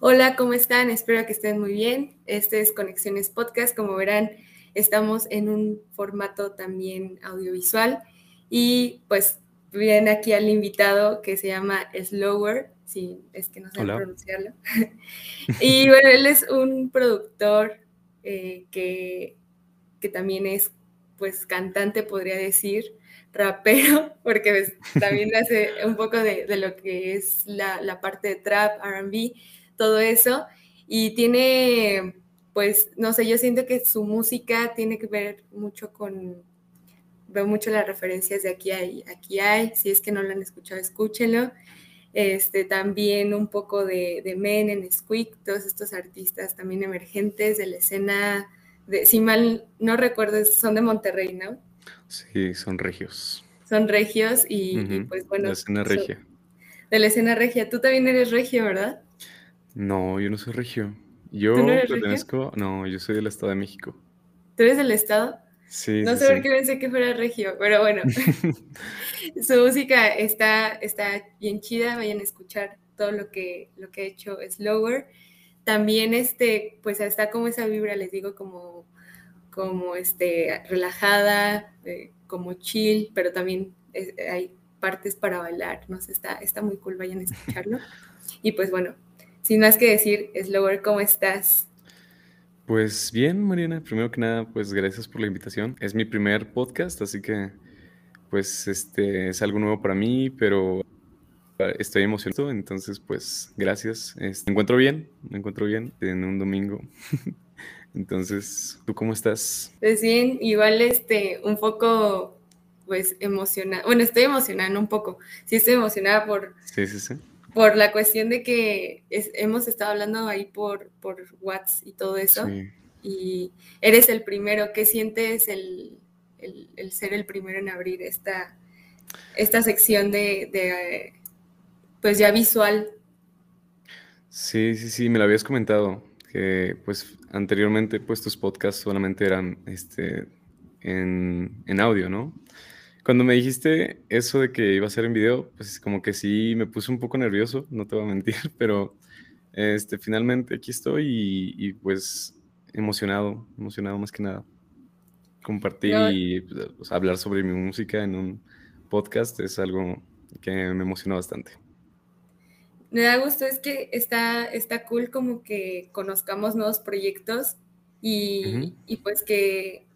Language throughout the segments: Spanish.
Hola, ¿cómo están? Espero que estén muy bien. Este es Conexiones Podcast. Como verán, estamos en un formato también audiovisual y pues viene aquí al invitado que se llama Slower, si es que no sé pronunciarlo. y bueno, él es un productor eh, que, que también es pues cantante, podría decir, rapero, porque pues, también hace un poco de, lo que es la, la parte de trap, RB, todo eso. Y tiene, pues, no sé, yo siento que su música tiene que ver mucho con, veo mucho las referencias de aquí hay, aquí hay, si es que no lo han escuchado, escúchenlo. Este, también un poco de, de Men en Squeak, todos estos artistas también emergentes de la escena, de, si mal no recuerdo, son de Monterrey, ¿no? Sí, son regios. Son regios y, pues bueno. De la escena regia. de la escena regia. Tú también eres regio, ¿verdad? No, yo no soy regio. Yo pertenezco, no, yo soy del Estado de México. ¿Tú eres del Estado? Sí. No sé por qué pensé que fuera regio, pero bueno. Su música está, está bien chida, vayan a escuchar todo lo que, lo que ha hecho Slower. También este, pues está como esa vibra, les digo, como, como este, relajada, eh, como chill, pero también hay partes para bailar, no sé, está, está muy cool, vayan a escucharlo. Y pues bueno, sin más que decir, Slower, ¿cómo estás? Pues bien, Mariana. Primero que nada, pues gracias por la invitación. Es mi primer podcast, así que pues este es algo nuevo para mí, pero estoy emocionado, entonces pues gracias. Este, me encuentro bien, me encuentro bien en un domingo. entonces, ¿tú cómo estás? Pues bien, igual este un poco pues emocionada. Bueno, estoy emocionada un poco. Sí estoy emocionada por Sí, sí, sí por la cuestión de que hemos estado hablando ahí por, por WhatsApp y todo eso. Y eres el primero. ¿Qué sientes el, ser el primero en abrir esta, esta sección de, pues ya visual? Sí, sí, sí, me lo habías comentado. Que pues anteriormente pues tus podcasts solamente eran este, en, en audio, ¿no? Cuando me dijiste eso de que iba a ser en video, pues como que sí me puse un poco nervioso, no te voy a mentir, pero este, finalmente aquí estoy y, pues emocionado, emocionado más que nada. Compartir y pues, hablar sobre mi música en un podcast es algo que me emociona bastante. Me da gusto, es que está, está cool como que conozcamos nuevos proyectos y, y pues que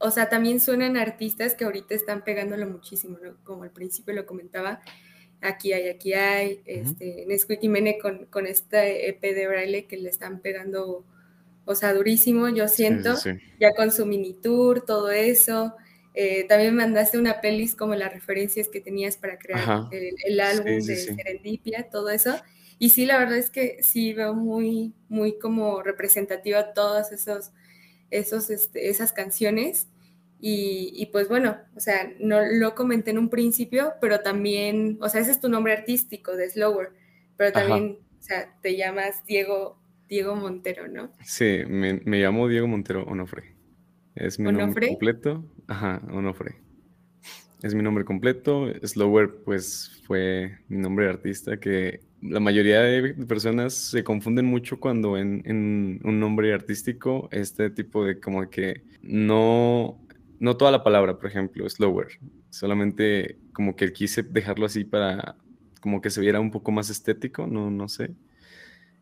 o sea, también suenan artistas que ahorita están pegándolo muchísimo, ¿no? Como al principio lo comentaba, aquí hay, aquí hay, este, Nesquik y Mene con, con este EP de Braille que le están pegando, o sea, durísimo, yo siento, ya con su mini tour, todo eso. Eh, también mandaste una pelis como las referencias que tenías para crear el, álbum de Serendipia, todo eso. Y sí, la verdad es que sí veo muy, muy como representativa todos esos esos, este, esas canciones. Y, pues bueno, o sea, no lo comenté en un principio, pero también, o sea, ese es tu nombre artístico de Slower, pero también, o sea, te llamas Diego, Diego Montero, ¿no? Sí, me, llamo Diego Montero Onofre. Es mi nombre completo. Ajá, Onofre. Es mi nombre completo. Slower, pues, fue mi nombre de artista que la mayoría de personas se confunden mucho cuando en, un nombre artístico este tipo de como que no, no toda la palabra, por ejemplo, slower, solamente como que quise dejarlo así para como que se viera un poco más estético, no, no sé.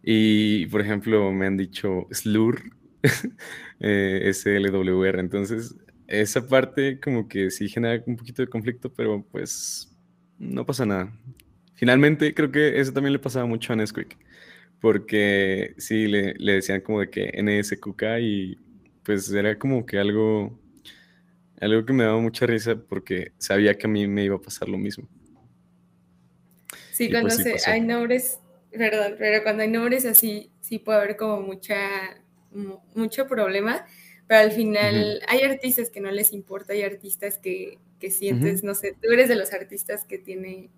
Y por ejemplo me han dicho slur, eh, S-L-W-R, entonces esa parte como que sí genera un poquito de conflicto, pero pues no pasa nada. Finalmente, creo que eso también le pasaba mucho a Nesquik, porque sí, le, decían como de que NSQK y pues era como que algo, algo que me daba mucha risa porque sabía que a mí me iba a pasar lo mismo. Sí, cuando pues hay nombres, perdón, pero cuando hay nombres así, sí puede haber como mucha, mucho problema, pero al final hay artistas que no les importa, hay artistas que, que sientes, no sé, tú eres de los artistas que tiene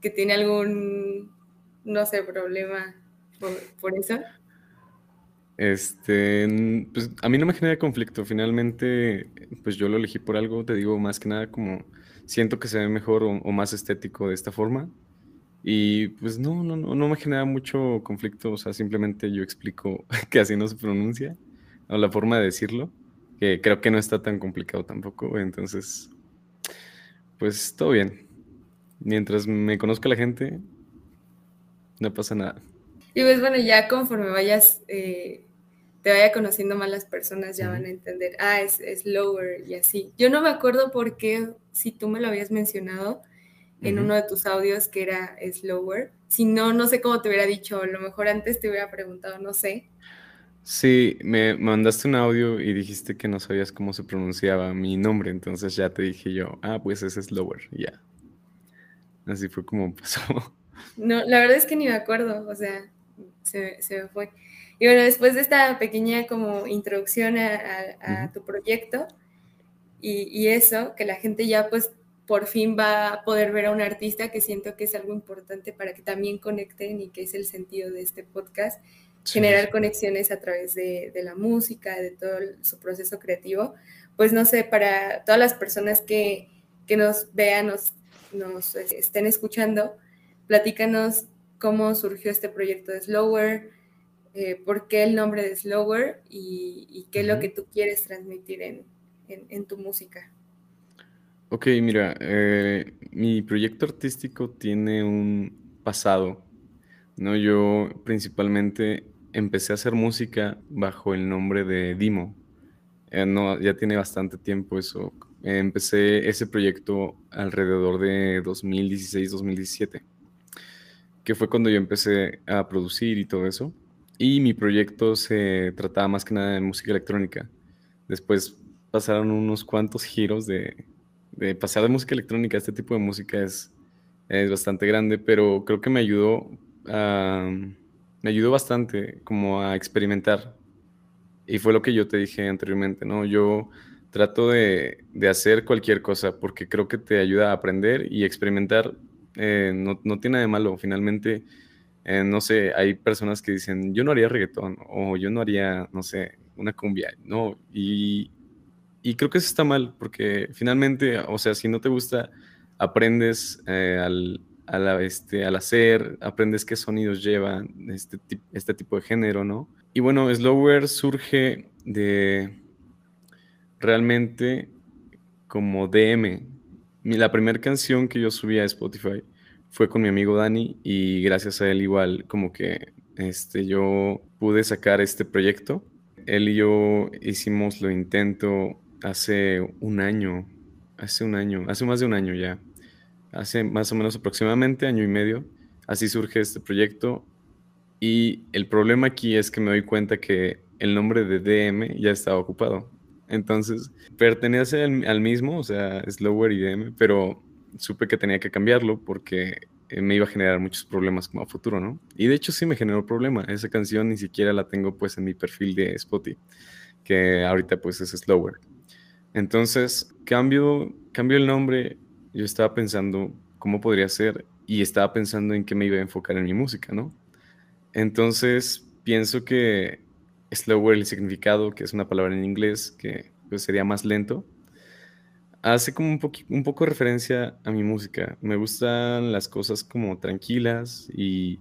que tiene algún, no sé, problema por, eso? Este, pues a mí no me genera conflicto. Finalmente, pues yo lo elegí por algo, te digo, más que nada como siento que se ve mejor o, más estético de esta forma. Y pues no, no, no, no me genera mucho conflicto, o sea, simplemente yo explico que así no se pronuncia, o la forma de decirlo, que creo que no está tan complicado tampoco, entonces, pues todo bien. Mientras me conozca la gente, no pasa nada. Y pues bueno, ya conforme vayas, eh, te vaya conociendo más las personas, ya van a entender, ah, es, es lower y así. Yo no me acuerdo por qué, si tú me lo habías mencionado, en uno de tus audios que era slower. Si no, no sé cómo te hubiera dicho, a lo mejor antes te hubiera preguntado, no sé. Sí, me mandaste un audio y dijiste que no sabías cómo se pronunciaba mi nombre, entonces ya te dije yo, ah, pues ese es slower, ya. Así fue como pasó. No, la verdad es que ni me acuerdo, o sea, se, me fue. Y bueno, después de esta pequeña como introducción a, tu proyecto y, y, eso, que la gente ya pues por fin va a poder ver a un artista que siento que es algo importante para que también conecten y que es el sentido de este podcast, generar conexiones a través de, la música, de todo su proceso creativo. Pues no sé, para todas las personas que, nos vean, nos, nos estén escuchando, platícanos cómo surgió este proyecto de Slower, eh, por qué el nombre de Slower y, qué es lo que tú quieres transmitir en tu música. Ok, mira, eh, mi proyecto artístico tiene un pasado, ¿no? Yo principalmente empecé a hacer música bajo el nombre de Dimo. Eh, no, ya tiene bastante tiempo eso. Empecé ese proyecto alrededor de 2016-2017, que fue cuando yo empecé a producir y todo eso. Y mi proyecto se trataba más que nada de música electrónica. Después pasaron unos cuantos giros de, de pasar de música electrónica este tipo de música es, es bastante grande, pero creo que me ayudó me ayudó bastante como a experimentar. Y fue lo que yo te dije anteriormente, ¿no? Yo trato de, de hacer cualquier cosa porque creo que te ayuda a aprender y experimentar eh, no, no, tiene nada de malo. Finalmente, eh, no sé, hay personas que dicen, yo no haría reggaetón o yo no haría, no sé, una cumbia, ¿no? Y y creo que eso está mal, porque finalmente, o sea, si no te gusta, aprendes eh, al, este, al hacer, aprendes qué sonidos llevan este, este tipo de género, ¿no? Y bueno, Slower surge de realmente como DM. La primera canción que yo subí a Spotify fue con mi amigo Dani y gracias a él igual como que este, yo pude sacar este proyecto. Él y yo hicimos lo intento hace un año, hace un año, hace más de un año ya, hace más o menos aproximadamente año y medio, así surge este proyecto y el problema aquí es que me doy cuenta que el nombre de DM ya estaba ocupado. Entonces, pertenece al, mismo, o sea, Slower y DM, pero supe que tenía que cambiarlo porque eh, me iba a generar muchos problemas como a futuro, ¿no? Y de hecho sí me generó problema. Esa canción ni siquiera la tengo pues en mi perfil de Spotify, que ahorita pues es Slower. Entonces, cambio, cambio el nombre, yo estaba pensando cómo podría ser y estaba pensando en qué me iba a enfocar en mi música, ¿no? Entonces, pienso que slower, el significado, que es una palabra en inglés que pues, sería más lento, hace como un, un poco referencia a mi música. Me gustan las cosas como tranquilas y,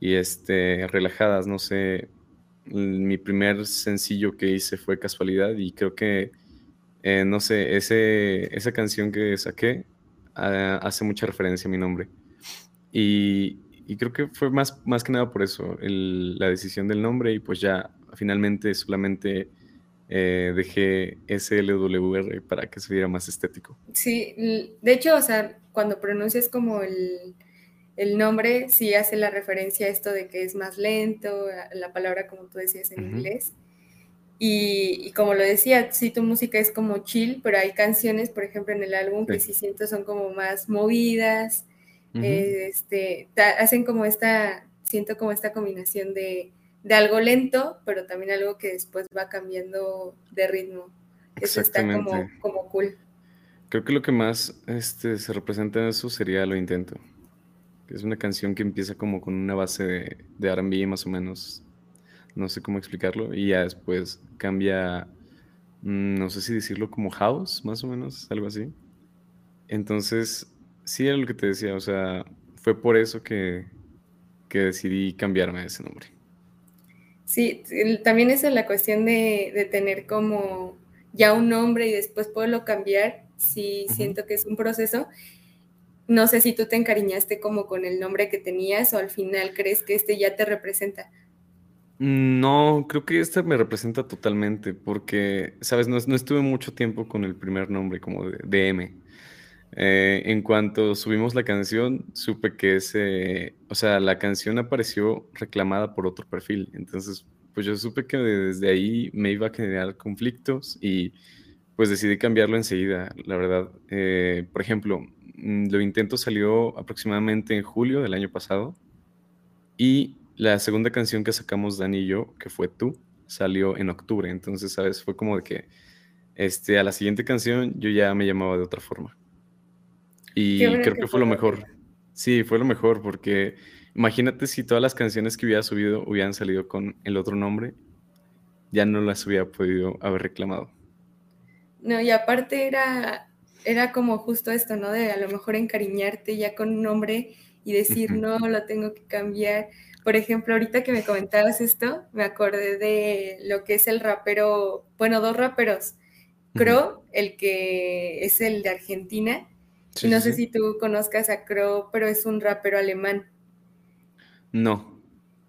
y este, relajadas, no sé. Mi primer sencillo que hice fue Casualidad y creo que eh, no sé, ese, esa canción que saqué ah, hace mucha referencia a mi nombre. Y, creo que fue más, más que nada por eso, la decisión del nombre y pues ya finalmente solamente eh, dejé SLWR para que se viera más estético. Sí, de hecho, o sea, cuando pronuncias como el, el nombre, sí hace la referencia a esto de que es más lento, la palabra como tú decías en inglés. Y, como lo decía, sí, tu música es como chill, pero hay canciones, por ejemplo, en el álbum que sí siento son como más movidas, este, hacen como esta, siento como esta combinación de, algo lento, pero también algo que después va cambiando de ritmo. Eso está como, como cool. Creo que lo que más este, se representa en eso sería Lo Intento, que es una canción que empieza como con una base de, de RB más o menos no sé cómo explicarlo, y ya después cambia, mm, no sé si decirlo como house, más o menos, algo así. Entonces, sí era lo que te decía, o sea, fue por eso que, que decidí cambiarme ese nombre. Sí, también esa es la cuestión de, tener como ya un nombre y después poderlo cambiar. Sí, siento que es un proceso. No sé si tú te encariñaste como con el nombre que tenías o al final crees que este ya te representa. No, creo que este me representa totalmente porque, sabes, no, estuve mucho tiempo con el primer nombre como de, DM. Eh, en cuanto subimos la canción, supe que ese, o sea, la canción apareció reclamada por otro perfil. Entonces, pues yo supe que desde ahí me iba a generar conflictos y pues decidí cambiarlo enseguida, la verdad. Eh, por ejemplo, mm, lo intento salió aproximadamente en julio del año pasado y la segunda canción que sacamos Dani y yo, que fue Tú, salió en octubre. Entonces, ¿sabes? Fue como de que este, a la siguiente canción yo ya me llamaba de otra forma. Y creo que, fue lo mejor. Sí, fue lo mejor porque imagínate si todas las canciones que hubiera subido hubieran salido con el otro nombre, ya no las hubiera podido haber reclamado. No, y aparte era, era como justo esto, ¿no? De a lo mejor encariñarte ya con un nombre y decir, no, lo tengo que cambiar. Por ejemplo, ahorita que me comentabas esto, me acordé de lo que es el rapero, bueno, dos raperos. Crow, el que es el de Argentina, y no sé si tú conozcas a Crow, pero es un rapero alemán. No,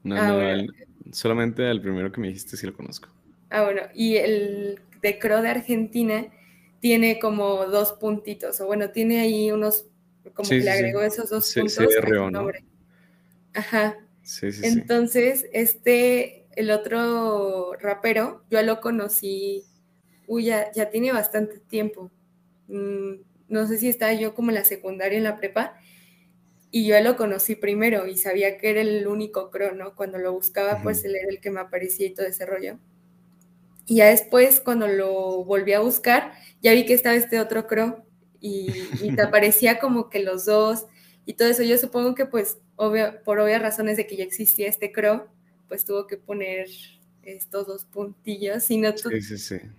no, ah, no solamente al primero que me dijiste sí lo conozco. Ah, bueno, y el de Crow de Argentina tiene como dos puntitos, o bueno, tiene ahí unos, como que le agregó esos dos puntos a nombre. Ajá. Entonces, este, el otro rapero, yo lo conocí, uy, ya, tiene bastante tiempo. No sé si estaba yo como en la secundaria, en la prepa, y yo lo conocí primero y sabía que era el único crono. Cuando lo buscaba, pues él era el que me aparecía y todo ese rollo. Y ya después, cuando lo volví a buscar, ya vi que estaba este otro cro y, y te aparecía como que los dos y todo eso. Yo supongo que pues por obvias razones de que ya existía este crow, pues tuvo que poner estos dos puntillos, si no tú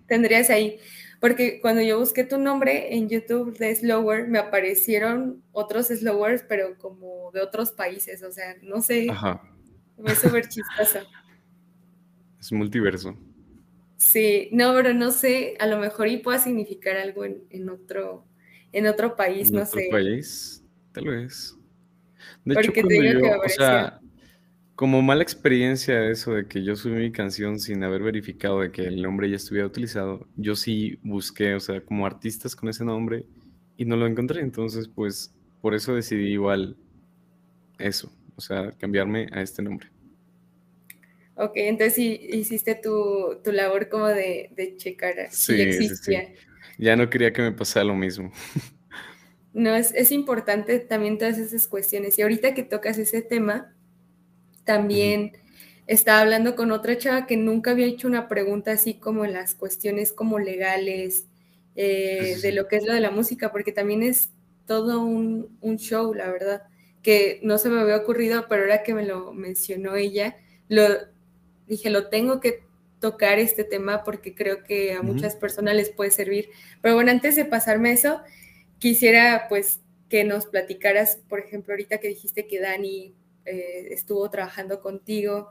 tendrías ahí, porque cuando yo busqué tu nombre en YouTube de Slower, me aparecieron otros Slowers, pero como de otros países, o sea, no sé, Ajá. es súper chistoso. Es multiverso. Sí, no, pero no sé, a lo mejor y pueda significar algo en, otro, en otro país, no sé. ¿En otro país? Tal vez. De hecho, yo, o sea, como mala experiencia eso de que yo subí mi canción sin haber verificado de que el nombre ya estuviera utilizado, yo sí busqué, o sea, como artistas con ese nombre y no lo encontré. Entonces, pues, por eso decidí igual eso, o sea, cambiarme a este nombre. Ok, entonces sí hiciste tu, labor como de, checar si existía. Ya no quería que me pasara lo mismo. No, es, importante también todas esas cuestiones. Y ahorita que tocas ese tema, también estaba hablando con otra chava que nunca había hecho una pregunta así como en las cuestiones como legales, eh, de lo que es lo de la música, porque también es todo un, show, la verdad, que no se me había ocurrido, pero ahora que me lo mencionó ella, lo dije, lo tengo que tocar este tema porque creo que a muchas personas les puede servir. Pero bueno, antes de pasarme eso, quisiera pues que nos platicaras, por ejemplo, ahorita que dijiste que Dani eh, estuvo trabajando contigo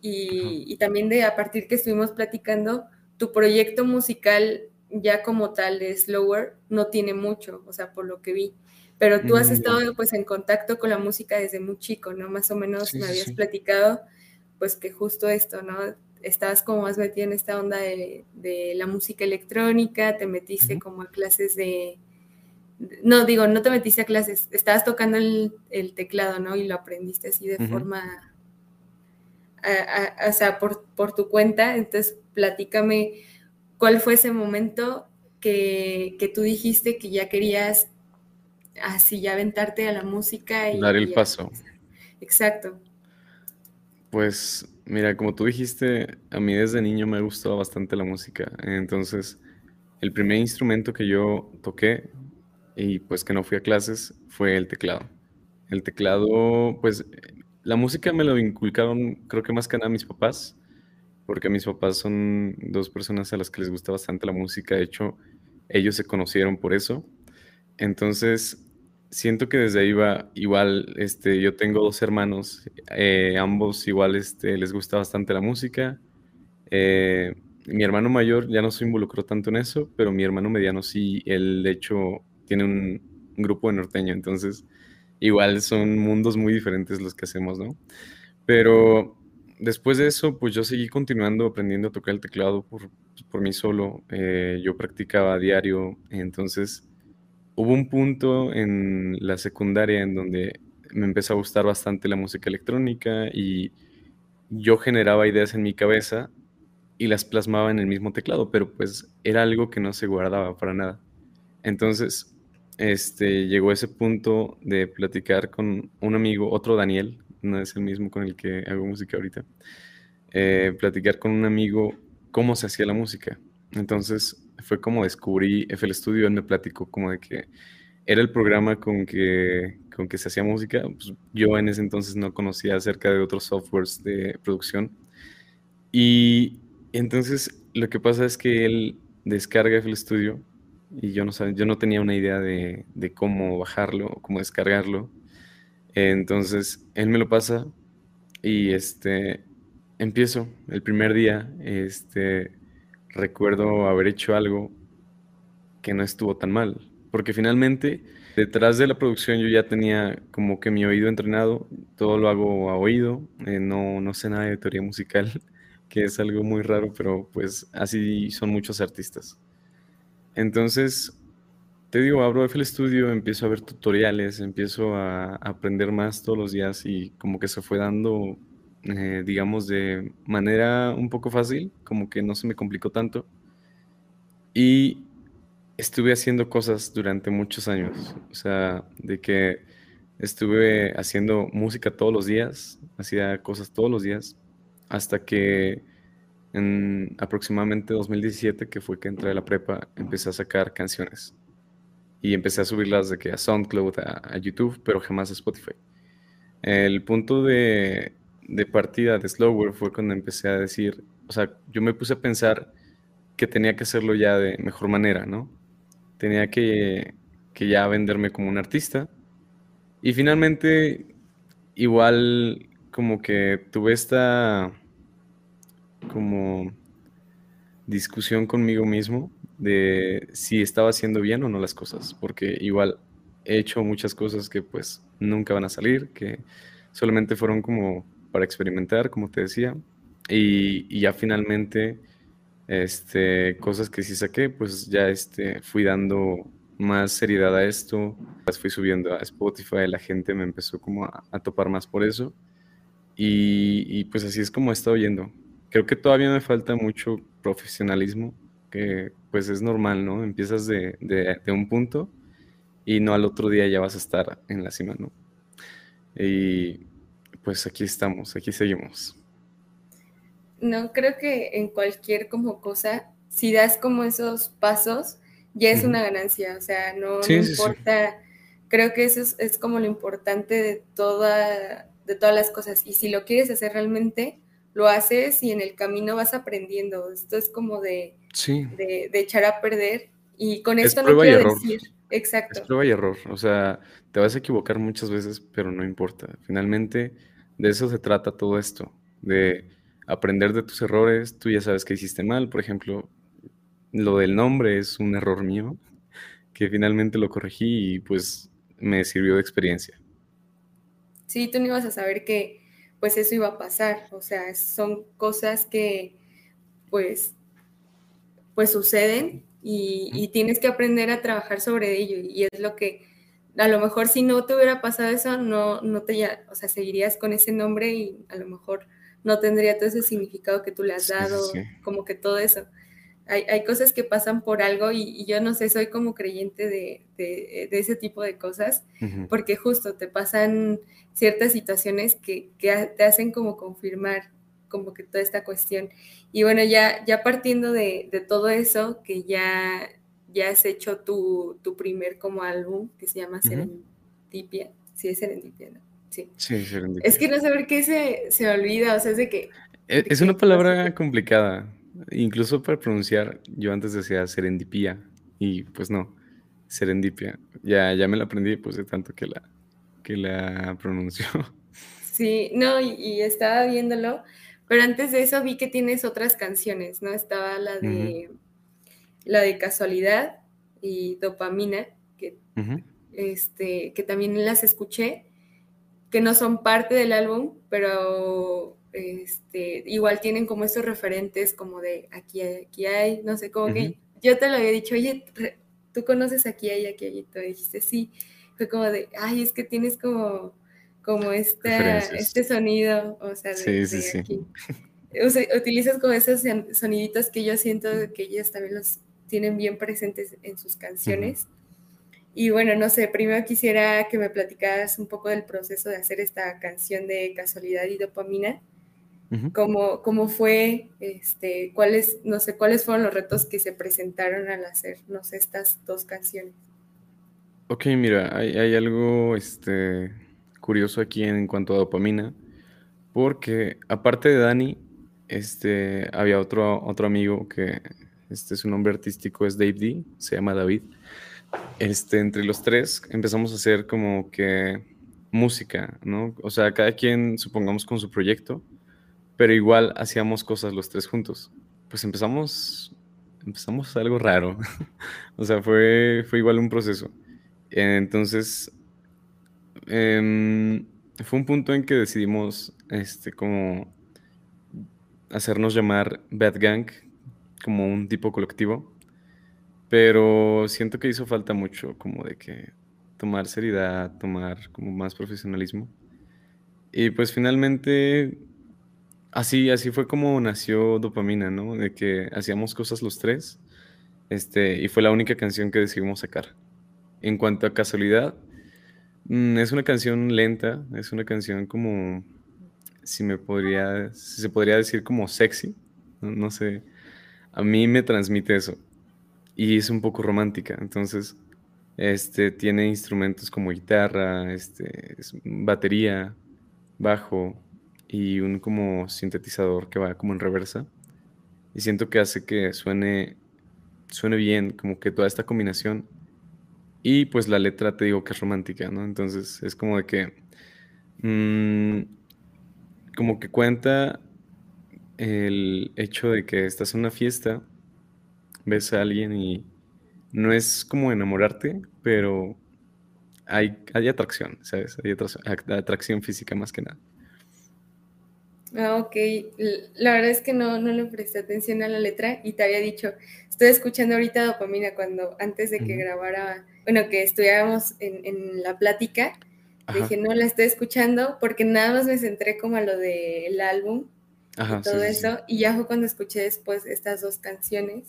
y, también de a partir que estuvimos platicando, tu proyecto musical ya como tal de Slower no tiene mucho, o sea, por lo que vi, pero tú has mm, estado pues en contacto con la música desde muy chico, ¿no? Más o menos me habías platicado pues que justo esto, ¿no? Estabas como más metido en esta onda de, la música electrónica, te metiste como a clases de, no, digo, no te metiste a clases, estabas tocando el, teclado, ¿no? Y lo aprendiste así de forma, o sea, por, tu cuenta. Entonces, platícame cuál fue ese momento que, tú dijiste que ya querías así ya aventarte a la música y dar el paso. Exacto. Pues mira, como tú dijiste, a mí desde niño me ha gustado bastante la música. Entonces, el primer instrumento que yo toqué y pues que no fui a clases fue el teclado. El teclado, pues la música me lo inculcaron creo que más que nada mis papás, porque mis papás son dos personas a las que les gusta bastante la música, de hecho ellos se conocieron por eso. Entonces, siento que desde ahí va igual, este, yo tengo dos hermanos, eh, ambos igual este, les gusta bastante la música. Eh, mi hermano mayor ya no se involucró tanto en eso, pero mi hermano mediano sí, él de hecho tiene un, grupo de norteño, entonces igual son mundos muy diferentes los que hacemos, ¿no? Pero después de eso, pues yo seguí continuando aprendiendo a tocar el teclado por, por mí solo, eh, yo practicaba diario, entonces hubo un punto en la secundaria en donde me empezó a gustar bastante la música electrónica y yo generaba ideas en mi cabeza y las plasmaba en el mismo teclado, pero pues era algo que no se guardaba para nada. Entonces, este, llegó ese punto de platicar con un amigo, otro Daniel, no es el mismo con el que hago música ahorita, eh, platicar con un amigo cómo se hacía la música. Entonces fue como descubrí FL Studio, él me platicó como de que era el programa con que, con que se hacía música. Pues, yo en ese entonces no conocía acerca de otros softwares de producción. Y entonces lo que pasa es que él descarga FL Studio y yo no, yo no tenía una idea de, de cómo bajarlo cómo descargarlo. Entonces él me lo pasa y este empiezo el primer día. Este, recuerdo haber hecho algo que no estuvo tan mal, porque finalmente detrás de la producción yo ya tenía como que mi oído entrenado, todo lo hago a oído, eh, no, no sé nada de teoría musical que es algo muy raro, pero pues así son muchos artistas. Entonces, te digo, abro FL Studio, empiezo a ver tutoriales, empiezo a aprender más todos los días y como que se fue dando, eh, digamos, de manera un poco fácil, como que no se me complicó tanto. Y estuve haciendo cosas durante muchos años, o sea, de que estuve haciendo música todos los días, hacía cosas todos los días hasta que en aproximadamente 2017, que fue que entré a la prepa, empecé a sacar canciones. Y empecé a subirlas de que a SoundCloud, a, YouTube, pero jamás a Spotify. El punto de, de partida de Slower fue cuando empecé a decir, o sea, yo me puse a pensar que tenía que hacerlo ya de mejor manera, ¿no? Tenía que, que ya venderme como un artista. Y finalmente, igual como que tuve esta como discusión conmigo mismo de si estaba haciendo bien o no las cosas, porque igual he hecho muchas cosas que pues nunca van a salir, que solamente fueron como para experimentar, como te decía, y, ya finalmente este, cosas que sí saqué, pues ya este, fui dando más seriedad a esto, las fui subiendo a Spotify, la gente me empezó como a topar más por eso. Y, pues así es como he estado yendo. Creo que todavía me falta mucho profesionalismo, que pues es normal, ¿no? Empiezas de, de, un punto y no al otro día ya vas a estar en la cima, ¿no? Y pues aquí estamos, aquí seguimos. No, creo que en cualquier como cosa, si das como esos pasos, ya es una ganancia, o sea, no, importa, creo que eso es, es, como lo importante de toda de todas las cosas. Y si lo quieres hacer realmente, lo haces y en el camino vas aprendiendo. Esto es como de, de, echar a perder. Y con esto no quiero decir. Exacto. Es prueba y error. O sea, te vas a equivocar muchas veces, pero no importa. Finalmente, de eso se trata todo esto. De aprender de tus errores. Tú ya sabes que hiciste mal. Por ejemplo, lo del nombre es un error mío, que finalmente lo corregí y pues me sirvió de experiencia sí, tú no ibas a saber que pues eso iba a pasar, o sea, son cosas que pues, pues suceden y, tienes que aprender a trabajar sobre ello. Y es lo que a lo mejor si no te hubiera pasado eso, no, no te ya, o sea, seguirías con ese nombre y a lo mejor no tendría todo ese significado que tú le has dado, como que todo eso hay, cosas que pasan por algo y, yo no sé, soy como creyente de, ese tipo de cosas, porque justo te pasan ciertas situaciones que, te hacen como confirmar como que toda esta cuestión. Y bueno, ya, ya partiendo de, todo eso, que ya, ya has hecho tu, primer como álbum que se llama Serendipia, sí es Serendipia, ¿no? Sí. sí Serendipia. Es que no saber qué se, se olvida, o sea, es de que... E, es, una palabra complicada. Incluso para pronunciar, yo antes decía serendipia y pues no. serendipia. Ya, ya me la aprendí, pues de tanto que la, que la pronunció. Sí, no, y, estaba viéndolo, pero antes de eso vi que tienes otras canciones, ¿no? Estaba la de la de casualidad y dopamina, que, este, que también las escuché, que no son parte del álbum, pero este, igual tienen como estos referentes como de aquí hay, aquí hay, no sé, como que yo te lo había dicho, oye, tú conoces aquí hay, aquí hay, y tú dijiste sí, fue como de, ay, es que tienes como, como esta, este sonido, o sea, de, sí, sí, aquí. utilizas como esos soniditos que yo siento que ellos también los tienen bien presentes en sus canciones. Y bueno, no sé, primero quisiera que me platicaras un poco del proceso de hacer esta canción de casualidad y dopamina. Cómo, fue, este, cuáles, no sé, cuáles fueron los retos que se presentaron al hacer, no sé, estas dos canciones. Ok, mira, hay, hay algo este, curioso aquí en cuanto a dopamina, porque aparte de Dani, este, había otro, otro amigo que este, su nombre artístico es Dave D, se llama David. Este, entre los tres empezamos a hacer como que música, ¿no? O sea, cada quien, supongamos, con su proyecto, pero igual hacíamos cosas los tres juntos. Pues empezamos, empezamos algo raro. o sea, fue, fue igual un proceso. Entonces, em, fue un punto en que decidimos, este, como hacernos llamar Bad Gang, como un tipo colectivo, pero siento que hizo falta mucho como de que tomar seriedad, tomar como más profesionalismo. Y pues finalmente así así fue como nació Dopamina, ¿no? De que hacíamos cosas los tres. Este, y fue la única canción que decidimos sacar. En cuanto a casualidad, mm, es una canción lenta, es una canción como si me podría si se podría decir como sexy, no sé a mí me transmite eso. Y es un poco romántica. Entonces, este, tiene instrumentos como guitarra, este, batería, bajo y un como sintetizador que va como en reversa. Y siento que hace que suene, suene bien, como que toda esta combinación. Y pues la letra te digo que es romántica, ¿no? Entonces es como de que... Mm, como que cuenta el hecho de que estás en una fiesta, ves a alguien y no es como enamorarte, pero hay, hay atracción, ¿sabes? Hay atracción física más que nada. Ah, ok. La verdad es que no, no le presté atención a la letra y te había dicho, estoy escuchando ahorita dopamina cuando antes de que grabara, bueno, que estuviéramos en, la plática, dije, no la estoy escuchando porque nada más me centré como a lo del álbum y todo eso. Y ya fue cuando escuché después estas dos canciones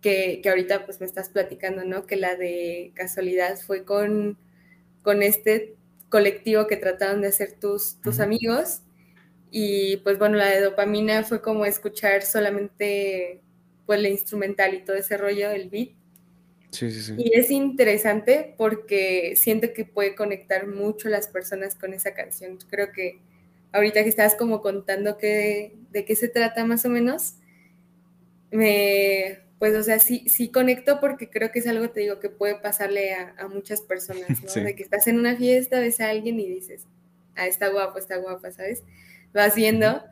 que, que, ahorita pues me estás platicando, ¿no? Que la de casualidad fue con, con este colectivo que trataron de hacer tus, tus amigos. Y pues bueno, la de dopamina fue como escuchar solamente pues la instrumental y todo ese rollo del beat. Sí, sí, sí. Y es interesante porque siento que puede conectar mucho a las personas con esa canción. Creo que ahorita que estabas como contando que, de qué se trata más o menos, me, pues, o sea, sí, sí conecto porque creo que es algo, te digo, que puede pasarle a, muchas personas, ¿no? De que estás en una fiesta, ves a alguien y dices, ah, está guapo, está guapa, ¿sabes? Vas viendo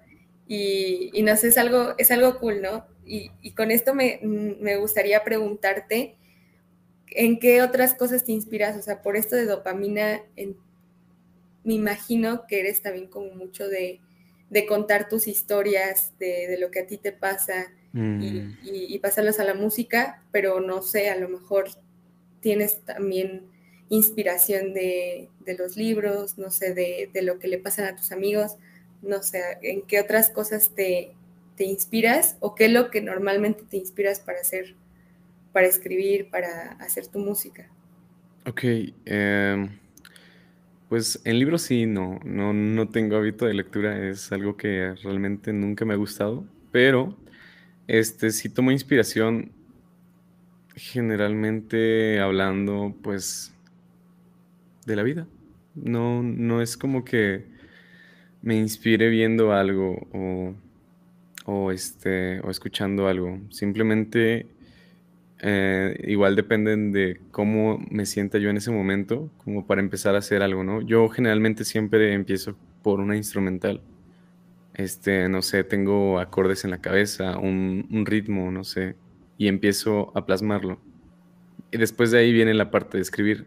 y, y no sé, es algo, es algo cool, ¿no? Y, y con esto me, me gustaría preguntarte, ¿en qué otras cosas te inspiras? O sea, por esto de dopamina, ¿en me imagino que eres también como mucho de, contar tus historias, de, lo que a ti te pasa mm. y, pasarlas a la música, pero no sé, a lo mejor tienes también inspiración de, los libros, no sé, de, lo que le pasan a tus amigos, no sé, en qué otras cosas te, inspiras o qué es lo que normalmente te inspiras para hacer, para escribir, para hacer tu música. Ok, em, pues en libros sí, no, no, no tengo hábito de lectura, es algo que realmente nunca me ha gustado, pero este sí tomo inspiración generalmente hablando pues de la vida. No, no es como que me inspire viendo algo o, o, este, o escuchando algo. Simplemente eh, igual dependen de cómo me sienta yo en ese momento, como para empezar a hacer algo, ¿no? Yo generalmente siempre empiezo por una instrumental. Este, no sé, tengo acordes en la cabeza, un, un ritmo, no sé, y empiezo a plasmarlo. Y después de ahí viene la parte de escribir.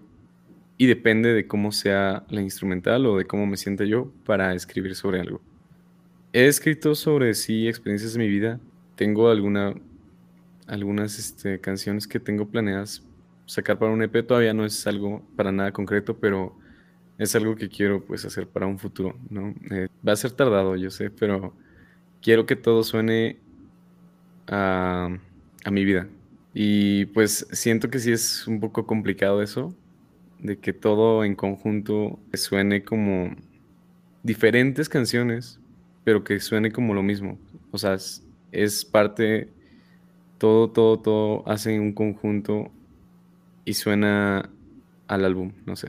Y depende de cómo sea la instrumental o de cómo me sienta yo para escribir sobre algo. He escrito sobre sí experiencias de mi vida. Tengo alguna algunas este, canciones que tengo planeadas sacar para un EP. Todavía no es algo para nada concreto, pero es algo que quiero pues hacer para un futuro, ¿no? Eh, va a ser tardado, yo sé, pero quiero que todo suene a, a mi vida. Y pues siento que sí es un poco complicado eso, de que todo en conjunto suene como diferentes canciones, pero que suene como lo mismo. O sea, es, es parte todo, todo, todo hace un conjunto y suena al álbum, no sé.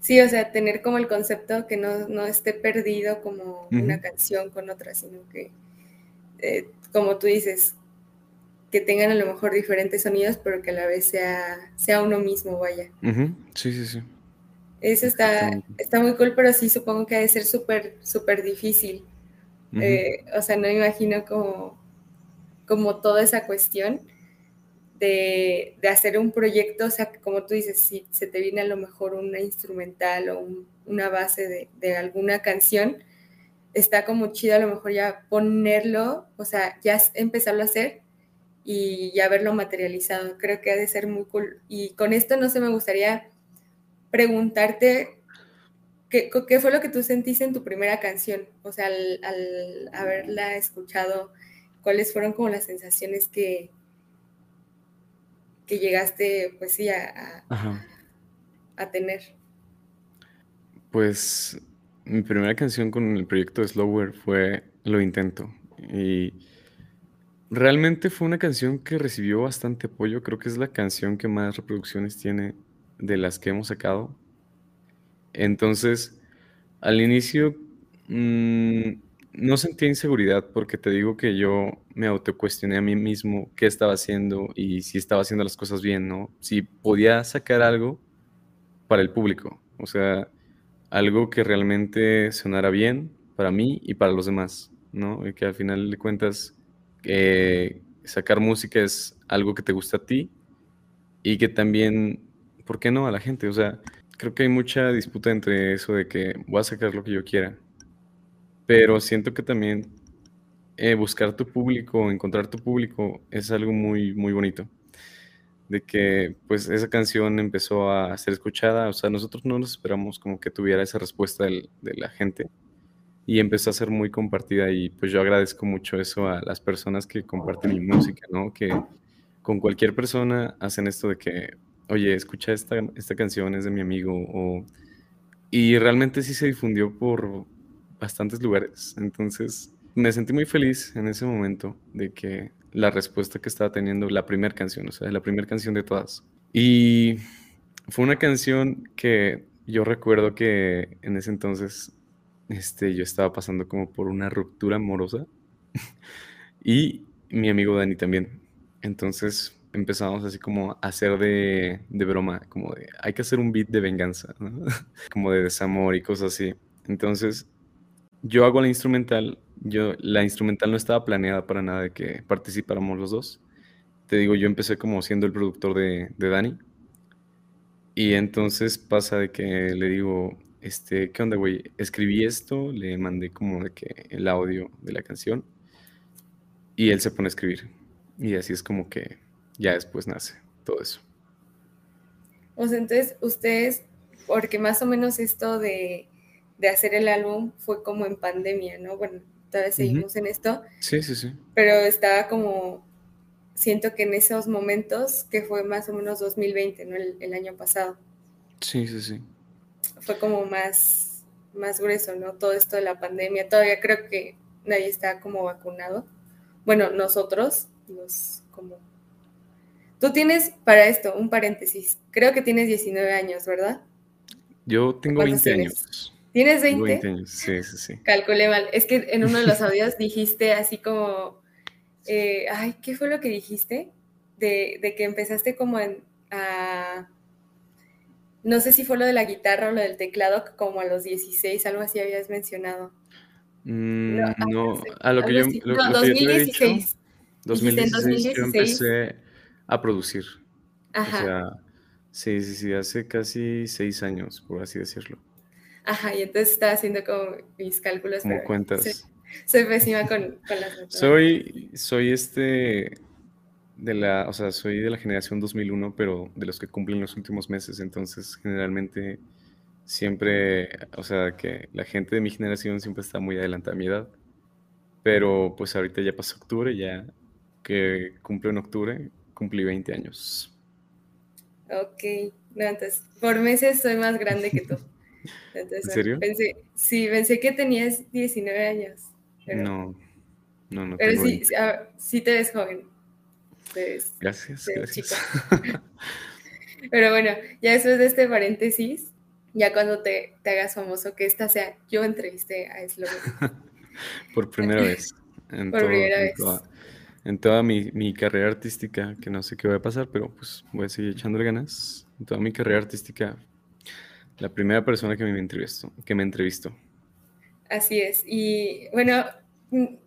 Sí, o sea, tener como el concepto que no, esté perdido como una canción con otra, sino que, eh, como tú dices, que tengan a lo mejor diferentes sonidos, pero que a la vez sea, sea uno mismo, vaya. Sí, sí, sí. Eso está, está muy cool, pero sí supongo que ha de ser súper, súper difícil. Eh, o sea, no me imagino como como toda esa cuestión de, hacer un proyecto, o sea, como tú dices, si se te viene a lo mejor una instrumental o una base de, alguna canción, está como chido a lo mejor ya ponerlo, o sea, ya empezarlo a hacer y ya verlo materializado. Creo que ha de ser muy cool. Y con esto no sé, me gustaría preguntarte qué, qué fue lo que tú sentiste en tu primera canción, o sea, al haberla escuchado cuáles fueron como las sensaciones que, que llegaste, pues sí, a, a, tener. Pues mi primera canción con el proyecto Slower fue Lo Intento. Y realmente fue una canción que recibió bastante apoyo. Creo que es la canción que más reproducciones tiene de las que hemos sacado. Entonces, al inicio, mmm, no sentía inseguridad porque te digo que yo me autocuestioné a mí mismo qué estaba haciendo y si estaba haciendo las cosas bien, ¿no? Si podía sacar algo para el público, o sea, algo que realmente sonara bien para mí y para los demás, ¿no? Y que al final de cuentas eh, sacar música es algo que te gusta a ti y que también, ¿por qué no a la gente? O sea, creo que hay mucha disputa entre eso de que voy a sacar lo que yo quiera pero siento que también eh, buscar tu público, encontrar tu público es algo muy, muy bonito. De que pues esa canción empezó a ser escuchada, o sea, nosotros no nos esperamos como que tuviera esa respuesta de la gente y empezó a ser muy compartida y pues yo agradezco mucho eso a las personas que comparten mi música, ¿no? Que con cualquier persona hacen esto de que, oye, escucha esta, esta canción, es de mi amigo, o... Y realmente sí se difundió por, bastantes lugares. Entonces me sentí muy feliz en ese momento de que la respuesta que estaba teniendo la primera canción, o sea, la primera canción de todas. Y fue una canción que yo recuerdo que en ese entonces este, yo estaba pasando como por una ruptura amorosa y mi amigo Dani también. Entonces empezamos así como a hacer de, de broma, como de hay que hacer un beat de venganza, como de desamor y cosas así. Entonces yo hago la instrumental, yo, la instrumental no estaba planeada para nada de que participáramos los dos. Te digo, yo empecé como siendo el productor de, de Dani. Y entonces pasa de que le digo, este, ¿qué onda, güey? Escribí esto, le mandé como de que el audio de la canción y él se pone a escribir. Y así es como que ya después nace todo eso. O sea, entonces ustedes, porque más o menos esto de de hacer el álbum fue como en pandemia, ¿no? Bueno, todavía seguimos en esto. Sí, sí, sí. Pero estaba como, siento que en esos momentos, que fue más o menos 2020, ¿no? El, año pasado. Sí, sí, sí. Fue como más, más grueso, ¿no? Todo esto de la pandemia. Todavía creo que nadie está como vacunado. Bueno, nosotros, los como... Tú tienes, para esto, un paréntesis. Creo que tienes 19 años, ¿verdad? Yo tengo 20 años. ¿Tienes 20? años, sí, sí, sí. Calculé mal. Es que en uno de los audios dijiste así como, eh, ay, ¿qué fue lo que dijiste? de, que empezaste como en, a, no sé si fue lo de la guitarra o lo del teclado, como a los 16, algo así habías mencionado. Mm, no, a lo que yo, lo, no, 2016. 2016, yo empecé a producir. Ajá. O sea, sí, sí, sí, hace casi seis años, por así decirlo. Ajá, y entonces estaba haciendo como mis cálculos. Como cuentas. Soy, pésima con, con las Soy, soy este, de la, o sea, soy de la generación 2001, pero de los que cumplen los últimos meses, entonces generalmente siempre, o sea, que la gente de mi generación siempre está muy adelantada a mi edad, pero pues ahorita ya pasó octubre, ya que cumple en octubre, cumplí 20 años. Ok, entonces, por meses soy más grande que tú. ¿En serio? Pensé, sí, pensé que tenías 19 años. no, no, no. Pero sí, sí te ves joven gracias, gracias. Pero bueno, ya después de este paréntesis, ya cuando te, te hagas famoso, que esta sea, yo entrevisté a Slogan. Por primera vez. En Por primera vez. En toda, mi, mi, carrera artística, que no sé qué va a pasar, pero pues voy a seguir echándole ganas. En toda mi carrera artística, la primera persona que me entrevistó. Que me entrevistó. Así es. Y bueno,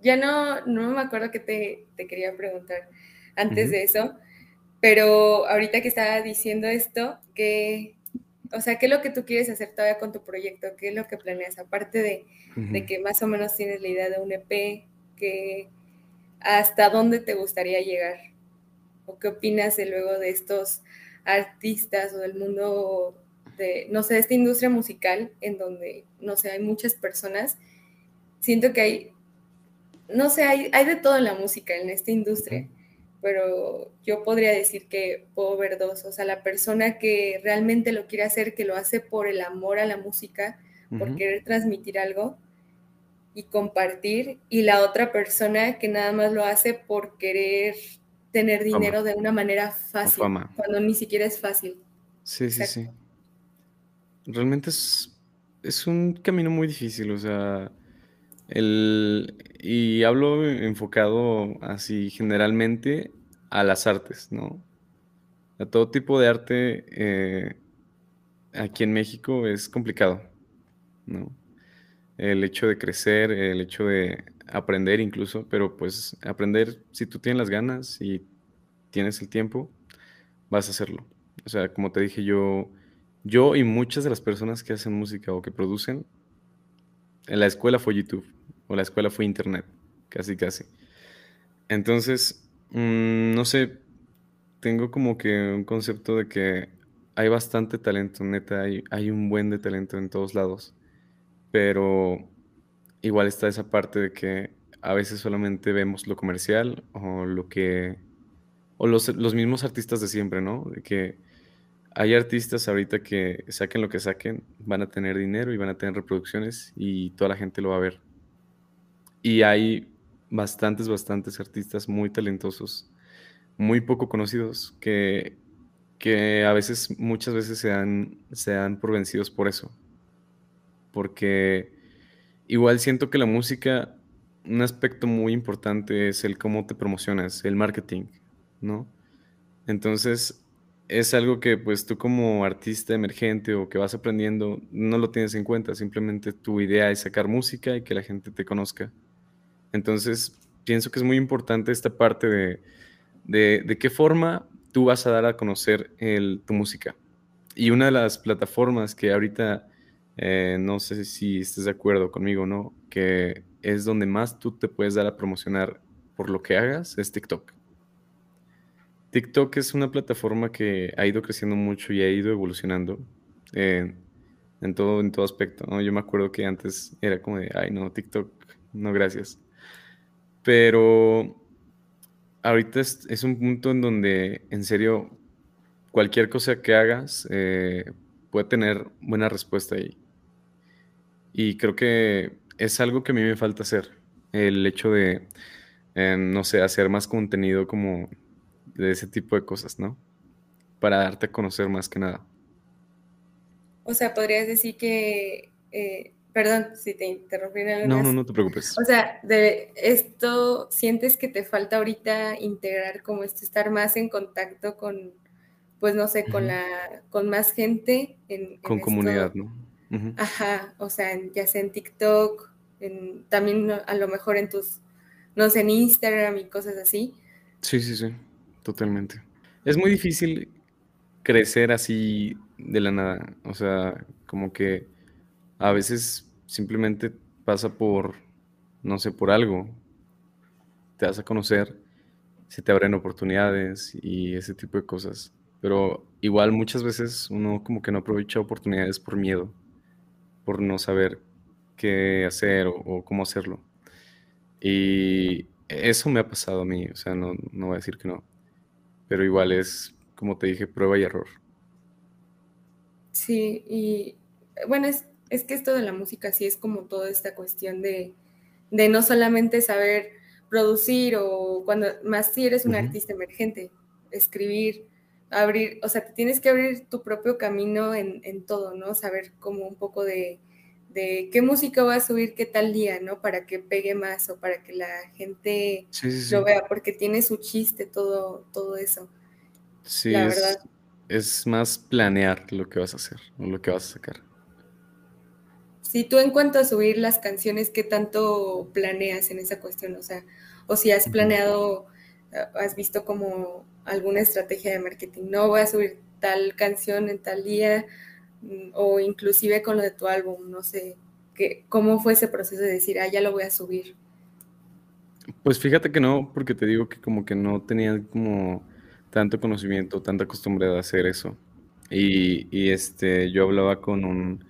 ya no, no me acuerdo que te, te quería preguntar antes de eso. Pero ahorita que estaba diciendo esto, que, o sea, ¿qué es lo que tú quieres hacer todavía con tu proyecto? ¿Qué es lo que planeas? Aparte de, de que más o menos tienes la idea de un EP, que ¿hasta dónde te gustaría llegar? ¿O qué opinas de luego de estos artistas o del mundo de, no sé, de esta industria musical en donde, no sé, hay muchas personas? Siento que hay, no sé, hay, hay de todo en la música, en esta industria pero yo podría decir que puedo ver dos, o sea, la persona que realmente lo quiere hacer, que lo hace por el amor a la música, por querer transmitir algo y compartir, y la otra persona que nada más lo hace por querer tener dinero de una manera fácil, cuando ni siquiera es fácil. Sí, sí, sí. Realmente es, es un camino muy difícil, o sea, el, y hablo enfocado así generalmente a las artes, ¿no? A todo tipo de arte eh, aquí en México es complicado, ¿no? El hecho de crecer, el hecho de aprender incluso, pero pues aprender, si tú tienes las ganas y tienes el tiempo, vas a hacerlo. O sea, como te dije, yo, yo y muchas de las personas que hacen música o que producen, en la escuela fue YouTube o la escuela fue Internet, casi, casi. Entonces, mm, no sé, tengo como que un concepto de que hay bastante talento, neta, hay, hay un buen de talento en todos lados, pero igual está esa parte de que a veces solamente vemos lo comercial o lo que, o los, los mismos artistas de siempre, ¿no? De que hay artistas ahorita que saquen lo que saquen, van a tener dinero y van a tener reproducciones y toda la gente lo va a ver. Y hay bastantes, bastantes artistas muy talentosos, muy poco conocidos, que, que a veces, muchas veces se dan, se dan por vencidos por eso. Porque igual siento que la música, un aspecto muy importante es el cómo te promocionas, el marketing, ¿no? Entonces, es algo que pues tú como artista emergente o que vas aprendiendo no lo tienes en cuenta, simplemente tu idea es sacar música y que la gente te conozca. Entonces, pienso que es muy importante esta parte de, de, qué forma tú vas a dar a conocer tu música. Y una de las plataformas que ahorita, eh, no sé si estés de acuerdo conmigo, ¿no? Que es donde más tú te puedes dar a promocionar por lo que hagas, es TikTok. TikTok es una plataforma que ha ido creciendo mucho y ha ido evolucionando en, todo, en todo aspecto. Yo me acuerdo que antes era como de, ay, no, TikTok, no, gracias. Pero ahorita es, un punto en donde, en serio, cualquier cosa que hagas eh, puede tener buena respuesta ahí. Y creo que es algo que a mí me falta hacer. El hecho de, eh, no sé, hacer más contenido como de ese tipo de cosas, ¿no? Para darte a conocer más que nada. O sea, podrías decir que eh, perdón si te interrumpí. No, no, no te preocupes. O sea, de esto, ¿sientes que te falta ahorita integrar como esto, estar más en contacto con, pues no sé, con la, con más gente? En, con comunidad, ¿no? Ajá, o sea, ya sea en TikTok, en, también a lo mejor en tus, no sé, en Instagram y cosas así. Sí, sí, sí, totalmente. Es muy difícil crecer así de la nada, o sea, como que a veces simplemente pasa por, no sé, por algo. Te das a conocer, se te abren oportunidades y ese tipo de cosas. Pero igual muchas veces uno como que no aprovecha oportunidades por miedo, por no saber qué hacer o, cómo hacerlo. Y eso me ha pasado a mí, o sea, no, no voy a decir que no. Pero igual es, como te dije, prueba y error. Sí, y bueno, es, es que esto de la música sí es como toda esta cuestión de, no solamente saber producir o cuando más si eres un artista emergente, escribir, abrir, o sea, te tienes que abrir tu propio camino en, todo, ¿no? Saber como un poco de, qué música va a subir qué tal día, ¿no? Para que pegue más o para que la gente lo vea, porque tiene su chiste todo, todo eso. Sí, la verdad. Es más planear lo que vas a hacer o lo que vas a sacar. Si tú en cuanto a subir las canciones, ¿qué tanto planeas en esa cuestión? O sea, o si has planeado, has visto como alguna estrategia de marketing, no voy a subir tal canción en tal día, o inclusive con lo de tu álbum, no sé, ¿qué, ¿cómo fue ese proceso de decir, ah, ya lo voy a subir? Pues fíjate que no, porque te digo que como que no tenía como tanto conocimiento, tanta costumbre de hacer eso. Y, y este, yo hablaba con un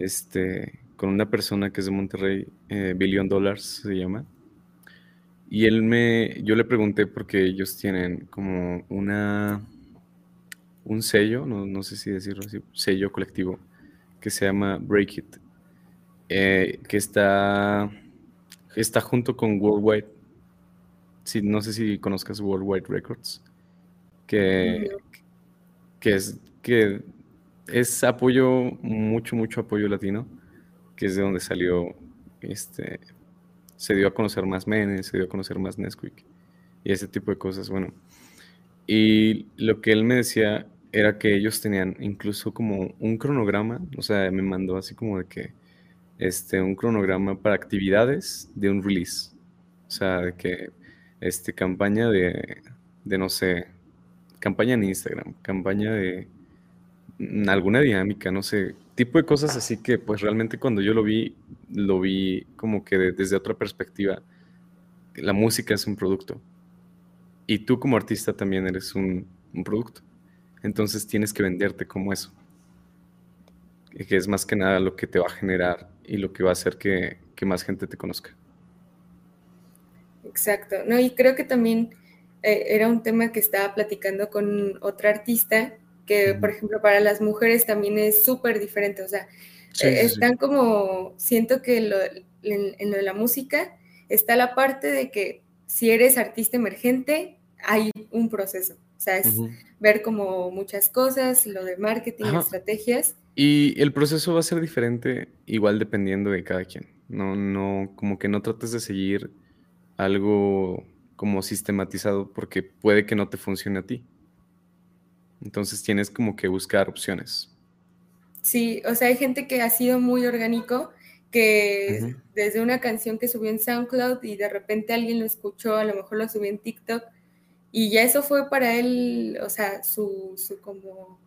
este, con una persona que es de Monterrey, eh, Billion Dollars se llama. Y él me, yo le pregunté porque ellos tienen como una, un sello, no, no sé si decirlo así, sello colectivo, que se llama Break It, eh, que está, está junto con Worldwide, sí, no sé si conozcas Worldwide Records, que, que es que es apoyo, mucho, mucho apoyo latino, que es de donde salió, este, se dio a conocer más Menes, se dio a conocer más Nesquik y ese tipo de cosas, bueno. Y lo que él me decía era que ellos tenían incluso como un cronograma, o sea, me mandó así como de que, este, un cronograma para actividades de un release. O sea, de que, este, campaña de, de no sé, campaña en Instagram, campaña de alguna dinámica, no sé, tipo de cosas así que pues realmente cuando yo lo vi, lo vi como que desde otra perspectiva. La música es un producto y tú como artista también eres un, producto. Entonces tienes que venderte como eso. Que es más que nada lo que te va a generar y lo que va a hacer que, más gente te conozca. Exacto. No, y creo que también eh, era un tema que estaba platicando con otra artista que por ejemplo para las mujeres también es súper diferente, o sea, eh, están como, siento que en, lo de la música está la parte de que si eres artista emergente, hay un proceso, o sea, es ver como muchas cosas, lo de marketing, estrategias. Y el proceso va a ser diferente igual dependiendo de cada quien, no, no, como que no trates de seguir algo como sistematizado porque puede que no te funcione a ti. Entonces tienes como que buscar opciones. Sí, o sea, hay gente que ha sido muy orgánico, que desde una canción que subió en SoundCloud y de repente alguien lo escuchó, a lo mejor lo subió en TikTok, y ya eso fue para él, o sea, su, su como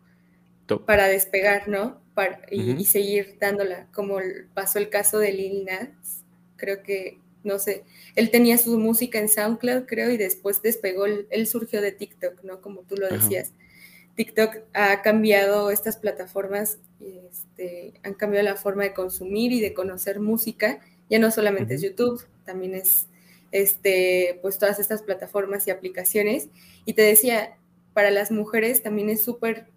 para despegar, ¿no? Para, y, seguir dándola, como pasó el caso de Lil Nas, creo que, no sé, él tenía su música en SoundCloud, creo, y después despegó, él surgió de TikTok, ¿no? Como tú lo decías. TikTok ha cambiado estas plataformas, este, han cambiado la forma de consumir y de conocer música. Ya no solamente es YouTube, también es este, pues todas estas plataformas y aplicaciones. Y te decía, para las mujeres también es súper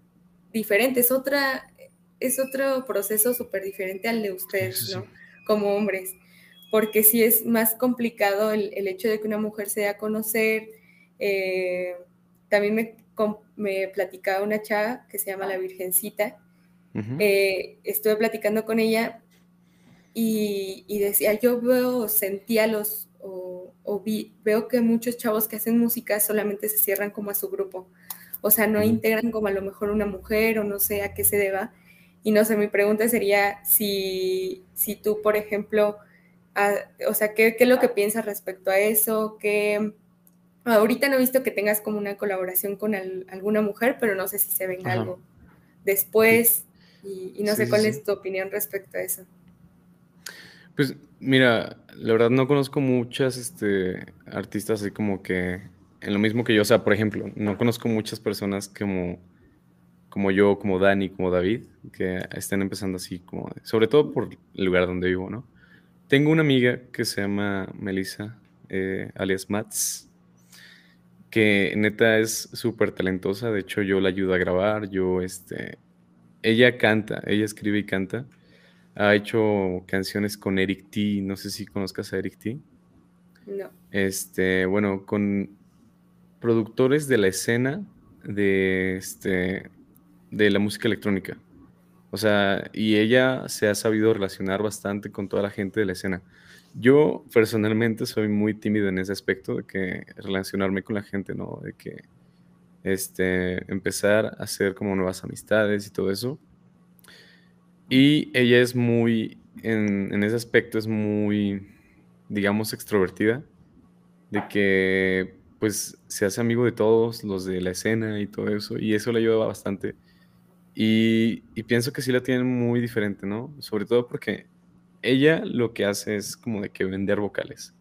diferente, es otra, es otro proceso súper diferente al de ustedes, ¿no? Como hombres, porque sí es más complicado el, hecho de que una mujer se dé a conocer. Eh, también me me platicaba una chava que se llama La Virgencita. Eh, estuve platicando con ella y, decía, yo veo, sentía los, o, veo que muchos chavos que hacen música solamente se cierran como a su grupo, o sea, no integran como a lo mejor una mujer o no sé a qué se deba. Y no sé, mi pregunta sería si, si tú, por ejemplo, o sea, ¿qué, ¿qué, es lo que piensas respecto a eso? Que ahorita no he visto que tengas como una colaboración con alguna mujer, pero no sé si se venga algo después y, no sé cuál es tu opinión respecto a eso. Pues mira, la verdad no conozco muchas este, artistas así como que en lo mismo que yo, o sea, por ejemplo, no conozco muchas personas como, como yo, como Dani, como David, que estén empezando así como, sobre todo por el lugar donde vivo, ¿no? Tengo una amiga que se llama Melissa, eh, alias Mats, que neta es súper talentosa, de hecho yo la ayudo a grabar, yo, este, ella canta, ella escribe y canta, ha hecho canciones con Eric T, no sé si conozcas a Eric T. No. Este, bueno, con productores de la escena de, este, de la música electrónica. O sea, y ella se ha sabido relacionar bastante con toda la gente de la escena. Yo personalmente soy muy tímido en ese aspecto de que relacionarme con la gente, ¿no? De que este, empezar a hacer como nuevas amistades y todo eso. Y ella es muy, en, en ese aspecto es muy, digamos, extrovertida, de que pues se hace amigo de todos los de la escena y todo eso, y eso le ayuda bastante y, pienso que sí la tienen muy diferente, ¿no? Sobre todo porque ella lo que hace es como de que vender vocales.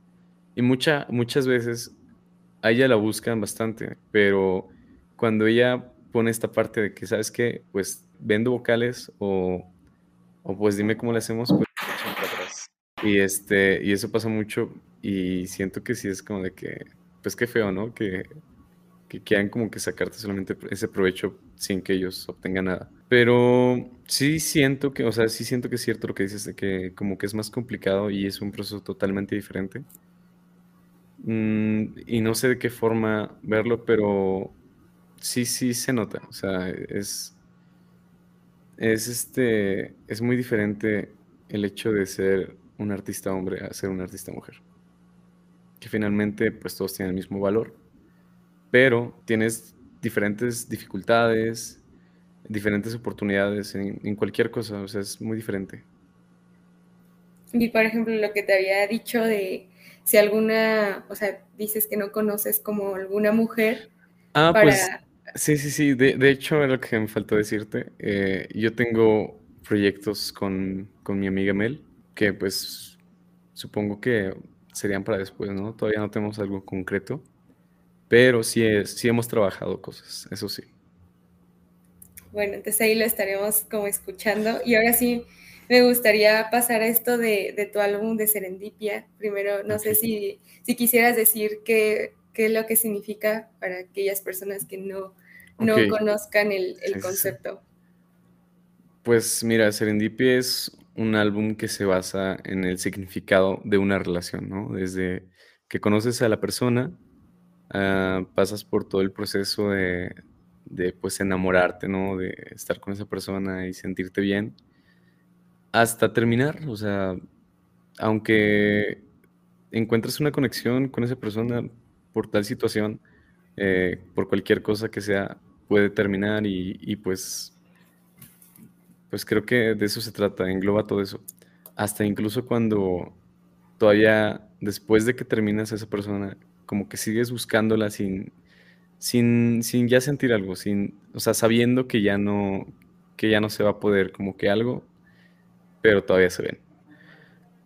Y mucha, muchas veces a ella la buscan bastante, pero cuando ella pone esta parte de que, ¿sabes qué? Pues vendo vocales o, o pues dime cómo le hacemos, pues atrás. Y, este, y eso pasa mucho y siento que sí es como de que, pues qué feo, ¿no? Que que quieran como que sacarte solamente ese provecho sin que ellos obtengan nada. Pero sí siento que, o sea, sí siento que es cierto lo que dices de que como que es más complicado y es un proceso totalmente diferente. Mm, y no sé de qué forma verlo, pero sí, sí se nota. O sea, es, es este, es muy diferente el hecho de ser un artista hombre a ser un artista mujer. Que finalmente, pues todos tienen el mismo valor pero tienes diferentes dificultades, diferentes oportunidades en, cualquier cosa, o sea, es muy diferente. Y por ejemplo, lo que te había dicho de si alguna, o sea, dices que no conoces como alguna mujer. Ah, pues sí, sí, sí, de, hecho es lo que me faltó decirte. Eh, yo tengo proyectos con, con mi amiga Mel, que pues supongo que serían para después, ¿no? Todavía no tenemos algo concreto pero sí, es, sí hemos trabajado cosas, eso sí. Bueno, entonces ahí lo estaremos como escuchando. Y ahora sí, me gustaría pasar a esto de, tu álbum de Serendipia. Primero, no sé si, si quisieras decir qué, qué, es lo que significa para aquellas personas que no, no conozcan el, el concepto. Pues mira, Serendipia es un álbum que se basa en el significado de una relación, ¿no? Desde que conoces a la persona Ah, pasas por todo el proceso de, pues enamorarte, ¿no? De estar con esa persona y sentirte bien, hasta terminar, o sea, aunque encuentres una conexión con esa persona por tal situación, eh, por cualquier cosa que sea, puede terminar y, pues, pues creo que de eso se trata, engloba todo eso. Hasta incluso cuando todavía después de que terminas esa persona, como que sigues buscándola sin, sin, sin ya sentir algo, sin, o sea, sabiendo que ya no, que ya no se va a poder, como que algo, pero todavía se ven.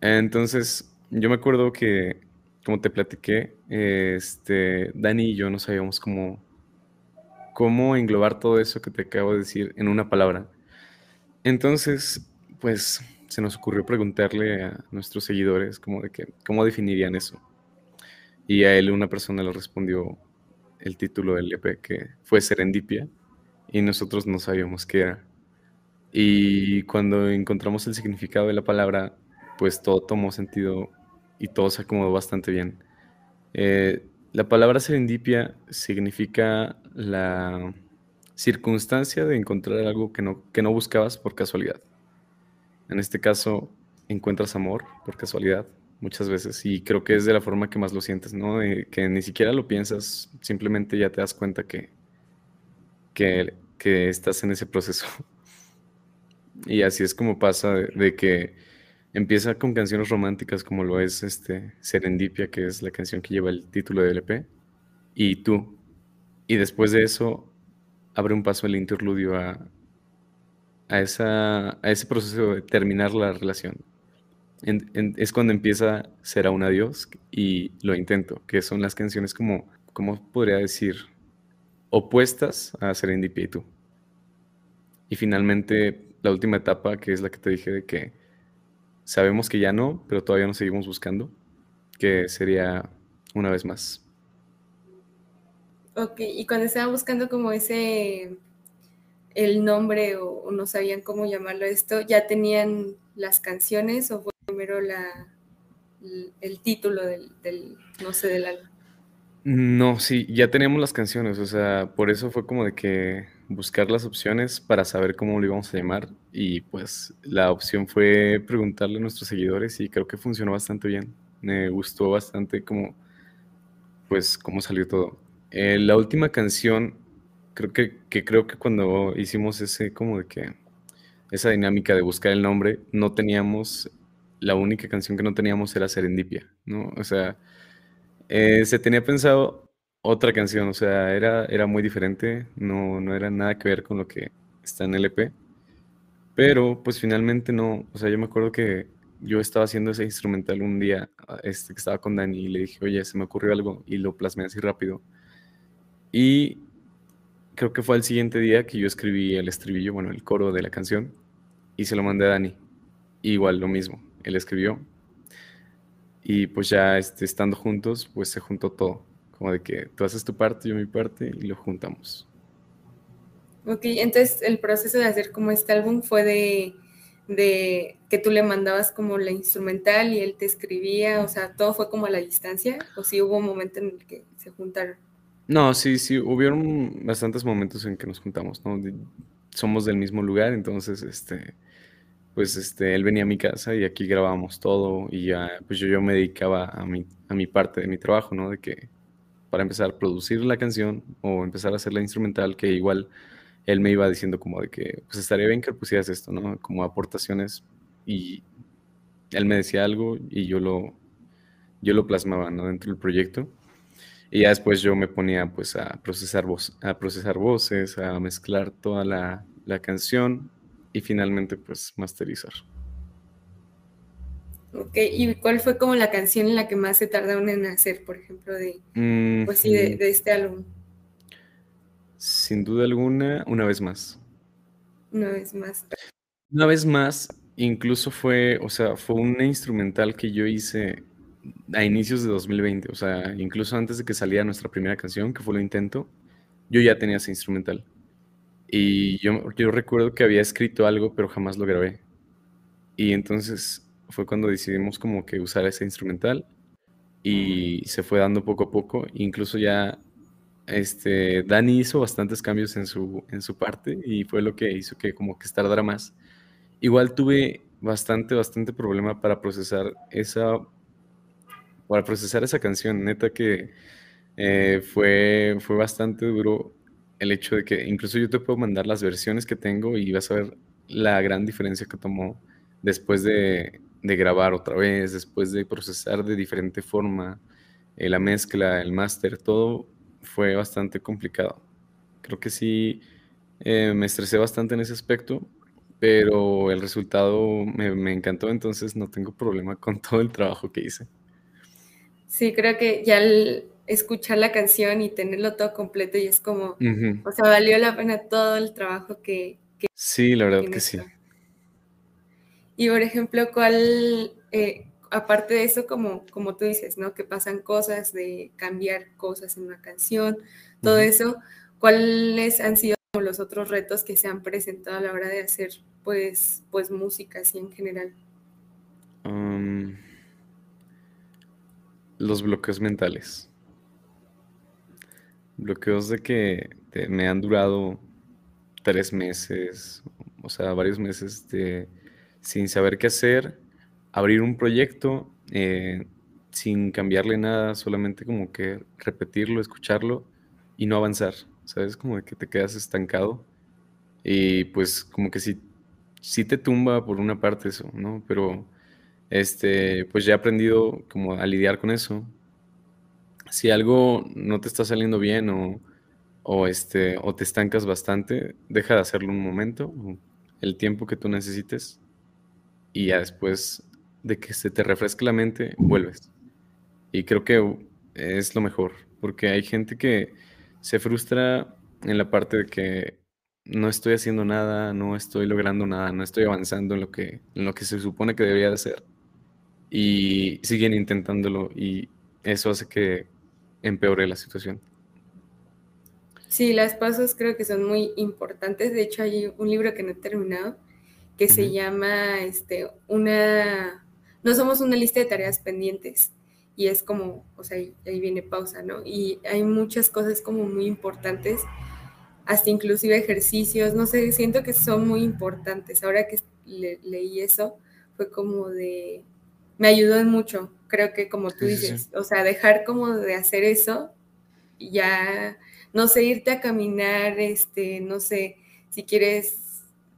Entonces, yo me acuerdo que, como te platiqué, este, Dani y yo no sabíamos cómo, cómo englobar todo eso que te acabo de decir en una palabra. Entonces, pues se nos ocurrió preguntarle a nuestros seguidores como de que, cómo definirían eso. Y a él una persona le respondió el título del EP que fue Serendipia y nosotros no sabíamos qué era. Y cuando encontramos el significado de la palabra, pues todo tomó sentido y todo se acomodó bastante bien. Eh, la palabra serendipia significa la circunstancia de encontrar algo que no, que no buscabas por casualidad. En este caso, encuentras amor por casualidad muchas veces y creo que es de la forma que más lo sientes, ¿no? que ni siquiera lo piensas, simplemente ya te das cuenta que, que, estás en ese proceso. Y así es como pasa de, que empieza con canciones románticas como lo es este Serendipia, que es la canción que lleva el título del EP, y tú. Y después de eso abre un paso el interludio a, a, esa, a ese proceso de terminar la relación es cuando empieza Será un adiós y Lo intento, que son las canciones como, ¿cómo podría decir? Opuestas a Serendipia y tú. Y finalmente la última etapa, que es la que te dije de que sabemos que ya no, pero todavía nos seguimos buscando, que sería una vez más. Ok, y cuando estaban buscando como ese, el nombre o, no sabían cómo llamarlo esto, ¿ya tenían las canciones o primero la, el, título del, no sé, del álbum. No, sí, ya teníamos las canciones, o sea, por eso fue como de que buscar las opciones para saber cómo lo íbamos a llamar y pues la opción fue preguntarle a nuestros seguidores y creo que funcionó bastante bien. Me gustó bastante como, pues, cómo salió todo. Eh, la última canción, creo que, que creo que cuando hicimos ese como de que, esa dinámica de buscar el nombre, no teníamos la única canción que no teníamos era Serendipia, ¿no? O sea, eh, se tenía pensado otra canción, o sea, era, era muy diferente, no, no era nada que ver con lo que está en el EP, pero pues finalmente no, o sea, yo me acuerdo que yo estaba haciendo ese instrumental un día, este, que estaba con Dani y le dije, oye, se me ocurrió algo y lo plasmé así rápido. Y creo que fue el siguiente día que yo escribí el estribillo, bueno, el coro de la canción y se lo mandé a Dani. Igual lo mismo, él escribió. Y pues ya este, estando juntos, pues se juntó todo. Como de que tú haces tu parte, yo mi parte y lo juntamos. Ok, entonces el proceso de hacer como este álbum fue de, de que tú le mandabas como la instrumental y él te escribía, o sea, todo fue como a la distancia, o si hubo un momento en el que se juntaron. No, sí, sí, hubieron bastantes momentos en que nos juntamos, ¿no? somos del mismo lugar, entonces, este, pues este, él venía a mi casa y aquí grabábamos todo y ya, pues yo, yo me dedicaba a mi, a mi parte de mi trabajo, ¿no? De que para empezar a producir la canción o empezar a hacer la instrumental, que igual él me iba diciendo como de que, pues estaría bien que pusieras esto, ¿no? Como aportaciones y él me decía algo y yo lo, yo lo plasmaba. Dentro del proyecto. Y ya después yo me ponía pues a procesar, voz, a procesar voces, a mezclar toda la, la canción y finalmente pues masterizar. Ok, ¿y cuál fue como la canción en la que más se tardaron en hacer, por ejemplo, de, pues sí, de, este álbum? Sin duda alguna, una vez más. Una vez más. Una vez más, incluso fue, o sea, fue una instrumental que yo hice a inicios de 2020, o sea, incluso antes de que saliera nuestra primera canción, que fue Lo Intento, yo ya tenía ese instrumental. Y yo, yo recuerdo que había escrito algo, pero jamás lo grabé. Y entonces fue cuando decidimos como que usar ese instrumental y se fue dando poco a poco. Incluso ya este, Dani hizo bastantes cambios en su, en su parte y fue lo que hizo que como que tardara más. Igual tuve bastante, bastante problema para procesar esa, para procesar esa canción. Neta que eh, fue, fue bastante duro el hecho de que incluso yo te puedo mandar las versiones que tengo y vas a ver la gran diferencia que tomó después de, grabar otra vez, después de procesar de diferente forma, eh, la mezcla, el máster, todo fue bastante complicado. Creo que sí eh, me estresé bastante en ese aspecto, pero el resultado me, me encantó, entonces no tengo problema con todo el trabajo que hice. Sí, creo que ya el, escuchar la canción y tenerlo todo completo y es como, o sea, valió la pena todo el trabajo que... sí, la verdad que sí. Y por ejemplo, ¿cuál, eh, aparte de eso, como, como tú dices, ¿no? Que pasan cosas de cambiar cosas en una canción, todo eso, ¿cuáles han sido los otros retos que se han presentado a la hora de hacer, pues, pues música así en general? los bloqueos mentales bloqueos de que me han durado tres meses, o sea, varios meses de, sin saber qué hacer abrir un proyecto eh, sin cambiarle nada, solamente como que repetirlo, escucharlo y no avanzar, ¿sabes? Como que te quedas estancado y pues como que sí, sí te tumba por una parte eso, ¿no? Pero este, pues ya he aprendido como a lidiar con eso. Si algo no te está saliendo bien o, o, este, o te estancas bastante, deja de hacerlo un momento, el tiempo que tú necesites y ya después de que se te refresque la mente, vuelves. Y creo que es lo mejor, porque hay gente que se frustra en la parte de que no estoy haciendo nada, no estoy logrando nada, no estoy avanzando en lo que, en lo que se supone que debería de hacer. Y siguen intentándolo y eso hace que empeore la situación. Sí, las pasos creo que son muy importantes. De hecho, hay un libro que no he terminado que se llama este, una... No somos una lista de tareas pendientes y es como, o sea, ahí, viene pausa, ¿no? Y hay muchas cosas como muy importantes, hasta inclusive ejercicios, no sé, siento que son muy importantes. Ahora que leí eso, fue como de, me ayudó mucho, creo que como tú dices, o sea, dejar como de hacer eso, ya, no sé, irte a caminar, este, no sé, si quieres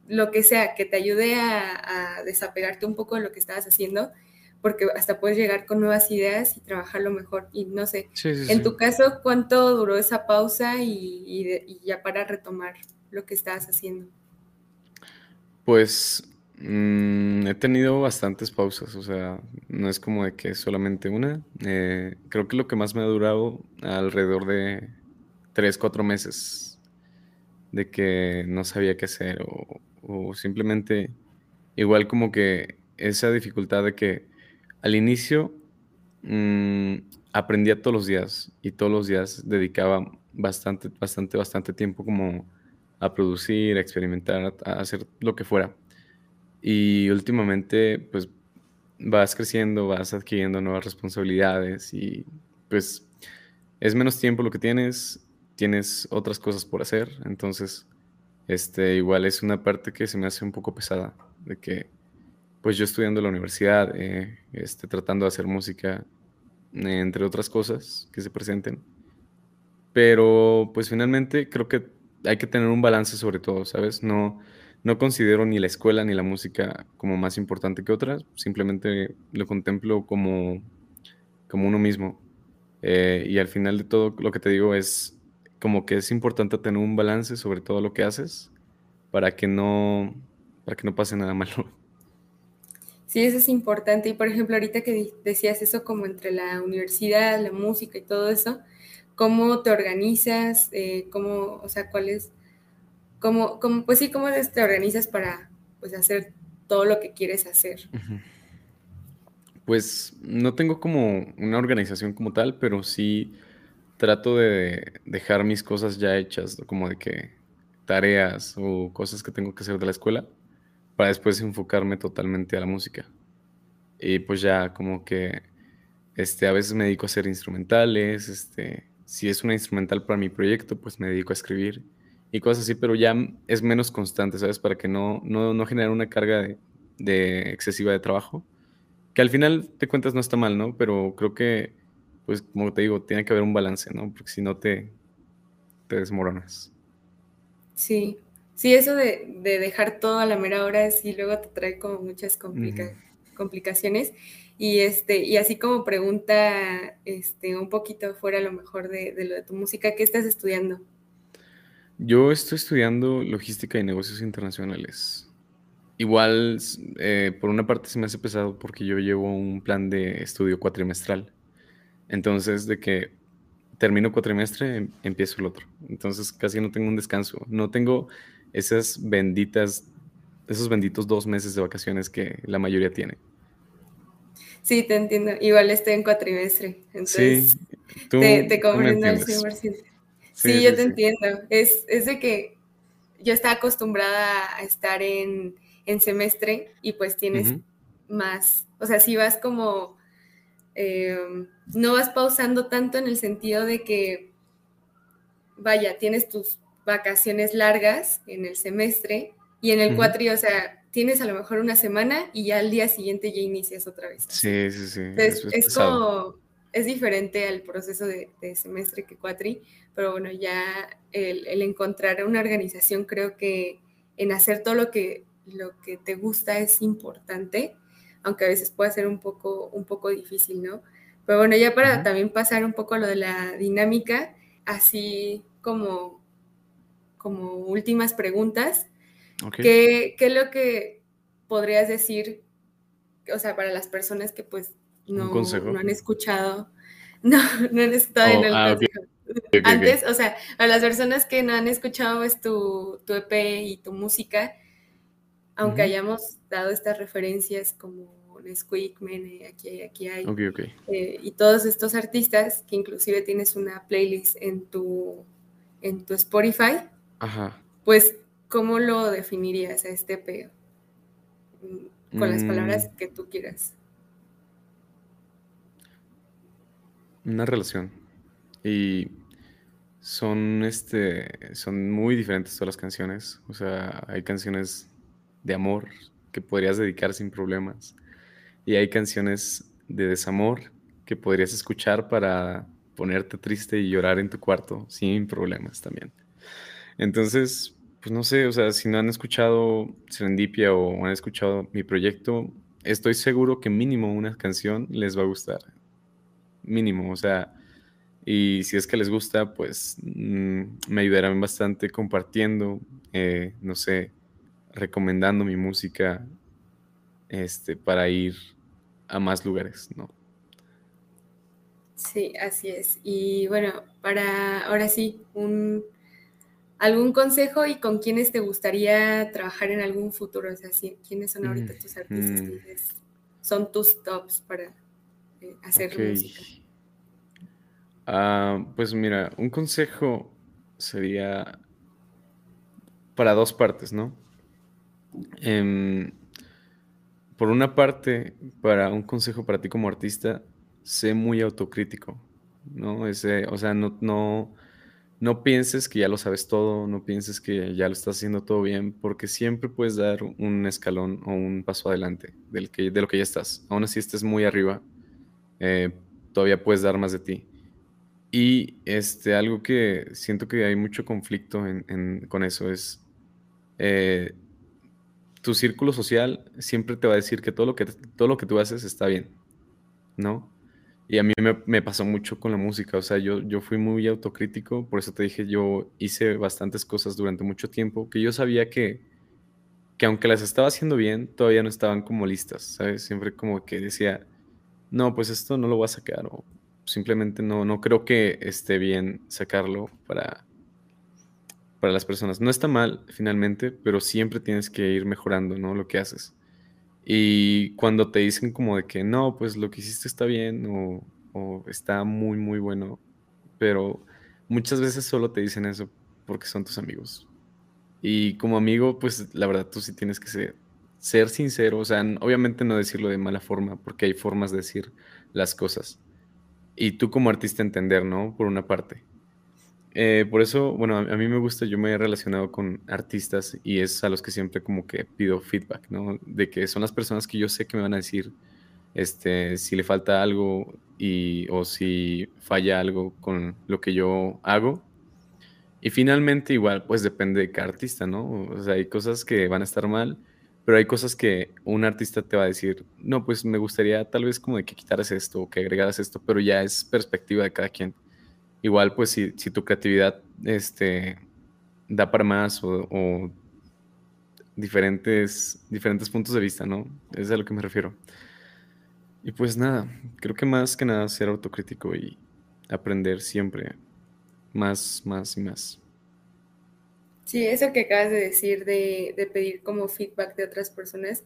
lo que sea, que te ayude a, a desapegarte un poco de lo que estabas haciendo, porque hasta puedes llegar con nuevas ideas y trabajarlo mejor. Y no sé, en tu caso, ¿cuánto duró esa pausa y, ya para retomar lo que estabas haciendo? Pues mm, he tenido bastantes pausas, o sea, no es como de que solamente una. Eh, creo que lo que más me ha durado alrededor de tres, cuatro meses de que no sabía qué hacer o, o simplemente igual como que esa dificultad de que al inicio mm, aprendía todos los días y todos los días dedicaba bastante, bastante, bastante tiempo como a producir, a experimentar, a hacer lo que fuera. Y últimamente, pues vas creciendo, vas adquiriendo nuevas responsabilidades y pues es menos tiempo lo que tienes, tienes otras cosas por hacer, entonces este igual es una parte que se me hace un poco pesada de que pues yo estudiando en la universidad, eh, este, tratando de hacer música, entre otras cosas que se presenten. Pero pues finalmente creo que hay que tener un balance sobre todo, ¿sabes? No, no considero ni la escuela ni la música como más importante que otras, simplemente lo contemplo como, como uno mismo. Eh, y al final de todo lo que te digo es como que es importante tener un balance sobre todo lo que haces para que no, para que no pase nada malo. Sí, eso es importante. Y por ejemplo, ahorita que decías eso como entre la universidad, la música y todo eso, ¿cómo te organizas? Eh, ¿Cómo, o sea, cuál es, cómo, cómo, pues sí, cómo te organizas para pues, hacer todo lo que quieres hacer? Pues no tengo como una organización como tal, pero sí trato de dejar mis cosas ya hechas, como de que tareas o cosas que tengo que hacer de la escuela para después enfocarme totalmente a la música. Y pues ya como que este, a veces me dedico a hacer instrumentales, este, si es una instrumental para mi proyecto, pues me dedico a escribir y cosas así, pero ya es menos constante, ¿sabes? Para que no, no, no genere una carga de, excesiva de trabajo, que al final te cuentas no está mal, ¿no? Pero creo que, pues como te digo, tiene que haber un balance, ¿no? Porque si no te, te desmoronas. Sí, Sí, eso de, dejar todo a la mera hora sí luego te trae como muchas complicaciones. Y este, y así como pregunta este, un poquito fuera a lo mejor de, lo de tu música, ¿qué estás estudiando? Yo estoy estudiando logística y negocios internacionales. Igual, eh, por una parte se me hace pesado porque yo llevo un plan de estudio cuatrimestral. Entonces, de que termino cuatrimestre, em, empiezo el otro. Entonces, casi no tengo un descanso. No tengo esas benditas, esos benditos dos meses de vacaciones que la mayoría tiene. Sí, te entiendo. Igual estoy en cuatrimestre, entonces sí, te, te comprendo al 100%. Sí, yo te entiendo. Es, es, de que yo estaba acostumbrada a estar en, en semestre y pues tienes más, o sea, si vas como, em, no vas pausando tanto en el sentido de que, vaya, tienes tus vacaciones largas en el semestre y en el cuatri, o sea, tienes a lo mejor una semana y ya al día siguiente ya inicias otra vez. Sí, sí, sí. es, como, es diferente al proceso de, semestre que cuatri, pero bueno, ya el, el, encontrar una organización creo que en hacer todo lo que, lo que te gusta es importante, aunque a veces puede ser un poco, un poco difícil, ¿no? Pero bueno, ya para también pasar un poco a lo de la dinámica, así como, como últimas preguntas, ¿qué, es lo que podrías decir, o sea, para las personas que pues no, no han escuchado, no, no han estado en oh, el ah, consejo? Antes, o sea, a las personas que no han escuchado pues, tu, tu EP y tu música, aunque hayamos dado estas referencias como Nesquik, Mene, aquí hay, aquí hay. Eh, y todos estos artistas, que inclusive tienes una playlist en tu, en tu Spotify, pues, ¿cómo lo definirías a este peo? Mm, con las palabras mm. que tú quieras. Una relación. Y son este son muy diferentes todas las canciones. O sea, hay canciones de amor que podrías dedicar sin problemas y hay canciones de desamor que podrías escuchar para ponerte triste y llorar en tu cuarto sin problemas también. Entonces, pues no sé, o sea, si no han escuchado Serendipia o han escuchado mi proyecto, estoy seguro que mínimo una canción les va a gustar. Mínimo, o sea, y si es que les gusta, pues mm, me ayudarán bastante compartiendo, eh, no sé, recomendando mi música este, para ir a más lugares, ¿no? Sí, así es. Y bueno, para ahora sí, un, algún consejo y con quiénes te gustaría trabajar en algún futuro. O sea, ¿quiénes son ahorita tus artistas que son tus tops para eh, hacer música? Ah, pues mira, un consejo sería para dos partes, ¿no? Em, por una parte, para un consejo para ti como artista, sé muy autocrítico, ¿no? Ese, o sea, no, no, no pienses que ya lo sabes todo, no pienses que ya lo estás haciendo todo bien, porque siempre puedes dar un escalón o un paso adelante del que, de lo que ya estás. Aún así estés muy arriba, eh, todavía puedes dar más de ti. Y este, algo que siento que hay mucho conflicto con eso es eh, tu círculo social siempre te va a decir que todo lo que, todo lo que tú haces está bien, ¿no? Y a mí me, pasó mucho con la música, o sea, yo, yo fui muy autocrítico, por eso te dije, yo hice bastantes cosas durante mucho tiempo que yo sabía que, que aunque las estaba haciendo bien, todavía no estaban como listas, ¿sabes? Siempre como que decía, no, pues esto no lo voy a sacar, o simplemente no, no creo que esté bien sacarlo para, para las personas. No está mal finalmente, pero siempre tienes que ir mejorando, ¿no? Lo que haces. Y cuando te dicen como de que no, pues lo que hiciste está bien o, está muy, muy bueno, pero muchas veces solo te dicen eso porque son tus amigos. Y como amigo, pues la verdad tú sí tienes que ser, ser sincero, o sea, obviamente no decirlo de mala forma, porque hay formas de decir las cosas. Y tú como artista entender, ¿no? Por una parte. Eh, por eso, bueno, a, mí me gusta, yo me he relacionado con artistas y es a los que siempre como que pido feedback, ¿no? De que son las personas que yo sé que me van a decir este, si le falta algo y, o si falla algo con lo que yo hago. Y finalmente igual, pues depende de cada artista, ¿no? O sea, hay cosas que van a estar mal, pero hay cosas que un artista te va a decir, no, pues me gustaría tal vez como de que quitaras esto o que agregaras esto, pero ya es perspectiva de cada quien igual pues si, tu creatividad este, da para más o, diferentes, diferentes puntos de vista, ¿no? Es a lo que me refiero. Y pues nada, creo que más que nada ser autocrítico y aprender siempre más, más y más. Sí, eso que acabas de decir de, pedir como feedback de otras personas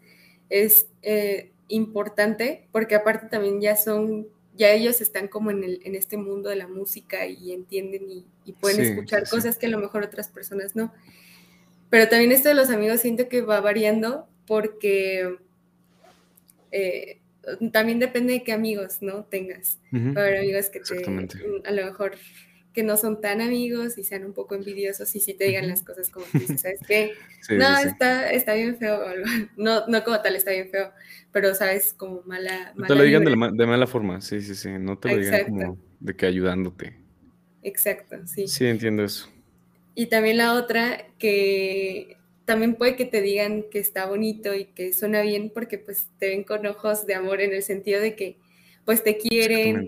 es eh, importante porque aparte también ya son ya ellos están como en, el, en este mundo de la música y entienden y, pueden escuchar cosas que a lo mejor otras personas no. Pero también esto de los amigos siento que va variando porque eh, también depende de qué amigos no tengas. Va a haber amigos que te, a lo mejor que no son tan amigos y sean un poco envidiosos y si te digan las cosas como tú dices, ¿sabes qué? no, Está, está bien feo, no, no como tal está bien feo, pero sabes, como mala... No te lo digan de, mala forma, sí, sí, sí, no te lo digan como de que ayudándote. Exacto, sí. Sí, entiendo eso. Y también la otra, que también puede que te digan que está bonito y que suena bien porque pues te ven con ojos de amor en el sentido de que pues te quieren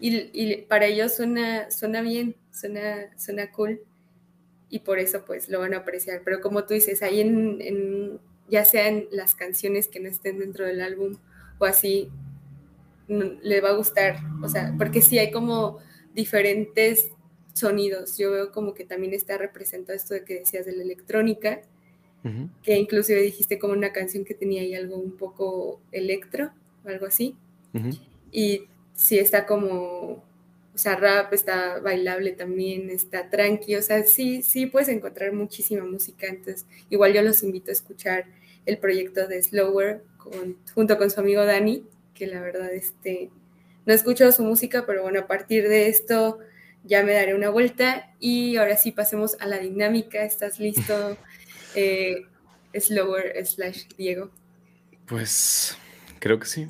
y, para ellos suena, suena bien, suena, suena cool y por eso pues lo van a apreciar. Pero como tú dices, ahí en, ya sean las canciones que no estén dentro del álbum o así, le va a gustar, o sea, porque sí hay como diferentes sonidos. Yo veo como que también está representado esto de que decías de la electrónica, que inclusive dijiste como una canción que tenía ahí algo un poco electro, o algo así. Y sí está como, o sea, rap, está bailable también, está tranqui, o sea, sí, sí puedes encontrar muchísima música, entonces igual yo los invito a escuchar el proyecto de Slower junto con su amigo Dani, que la verdad, este, no escucho su música, pero bueno, a partir de esto ya me daré una vuelta y ahora sí pasemos a la dinámica, ¿estás listo? Eh, slower slash Diego. Pues creo que sí.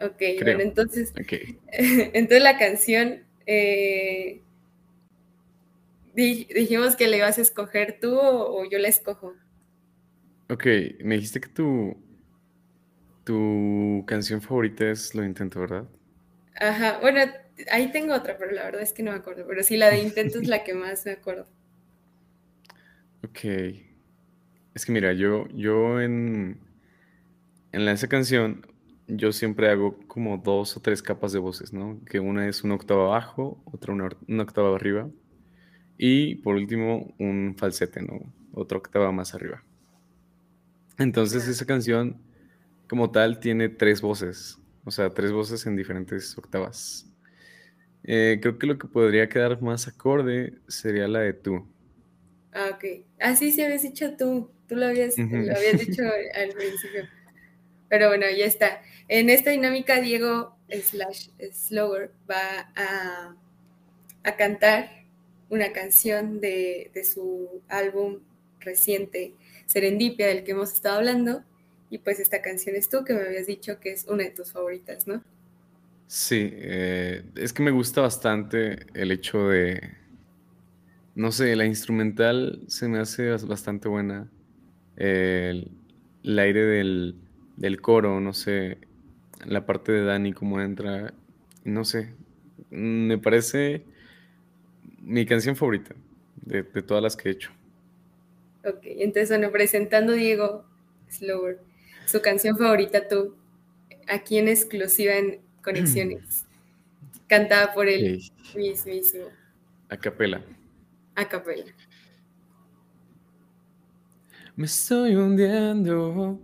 Ok, bueno, entonces, entonces la canción, eh, dijimos que le ibas a escoger tú o, yo la escojo. Ok, me dijiste que tu, tu canción favorita es Lo Intento, ¿verdad? Ajá, bueno, ahí tengo otra, pero la verdad es que no me acuerdo, pero sí, la de Intento es la que más me acuerdo. Ok. Es que mira, yo, yo en, en esa canción yo siempre hago como dos o tres capas de voces, ¿no? Que una es una octava abajo, otra una, octava arriba y por último un falsete, ¿no? Otra octava más arriba. Entonces esa canción como tal tiene tres voces, o sea, tres voces en diferentes octavas. Eh, creo que lo que podría quedar más acorde sería la de tú. Ah, ok. Ah, sí, sí habías dicho tú. Tú lo habías, lo habías dicho al principio. Pero bueno, ya está. En esta dinámica, Diego slash Slower va a, cantar una canción de, su álbum reciente, Serendipia, del que hemos estado hablando. Y pues esta canción es tú, que me habías dicho que es una de tus favoritas, ¿no? Sí, eh, es que me gusta bastante el hecho de, no sé, la instrumental se me hace bastante buena. el aire del, del coro, no sé, la parte de Dani, cómo entra, no sé, me parece mi canción favorita de, todas las que he hecho. Ok, entonces bueno, presentando Diego Slower, su canción favorita tú, aquí en exclusiva en Conexiones, cantada por él mismísimo. A capela. A capela. Me estoy hundiendo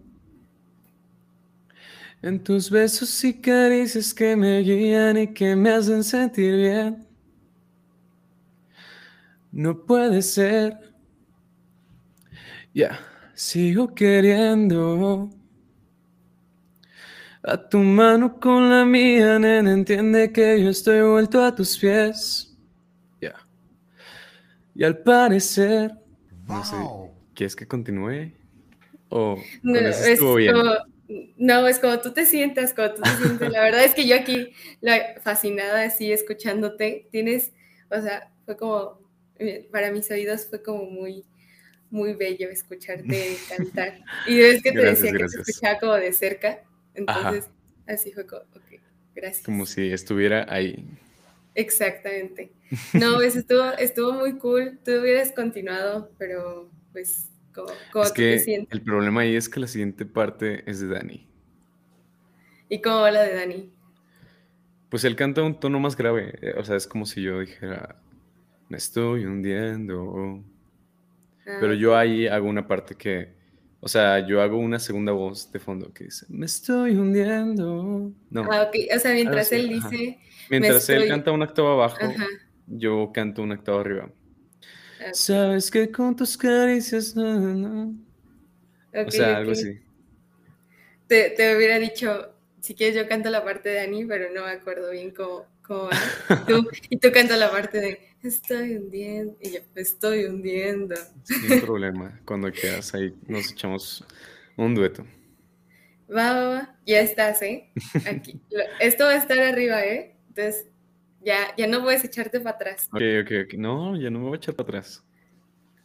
en tus besos y caricias que me guían y que me hacen sentir bien. No puede ser. Ya, sigo queriendo. A tu mano con la mía, nena, entiende que yo estoy vuelto a tus pies. Ya. Y al parecer, no sé, ¿quieres que continúe? ¿O no, estuvo bien? No, es como tú te sientas, como tú te sientes. La verdad es que yo aquí, fascinada así, escuchándote, tienes, o sea, fue como, eh, para mis oídos fue como muy, muy bello escucharte cantar. Y es que te decía que te escuchaba como de cerca, entonces así fue como, ok, gracias. Como si estuviera ahí. Exactamente. No, pues estuvo, estuvo muy cool. Tú hubieras continuado, pero pues es que el problema ahí es que la siguiente parte es de Dani. ¿Y cómo va la de Dani? Pues él canta un tono más grave. Eh, o sea, es como si yo dijera, me estoy hundiendo. Ah, Pero yo ahí hago una parte que, o sea, yo hago una segunda voz de fondo que dice, me estoy hundiendo. No. Ah, ok. O sea, mientras él dice... Mientras él canta un octavo abajo, yo canto un octavo arriba. Sabes que con tus caricias, no, no. o sea, algo así. Te, te, hubiera dicho, si quieres yo canto la parte de Dani, pero no me acuerdo bien cómo, cómo va. Tú, y tú cantas la parte de estoy hundiendo y yo estoy hundiendo. Sin problema, cuando quieras ahí nos echamos un dueto. Va, va, va, ya estás, ¿eh? Aquí. Esto va a estar arriba, ¿eh? Entonces, ya, ya no puedes echarte para atrás. Ok, ok, ok. No, ya no me voy a echar para atrás.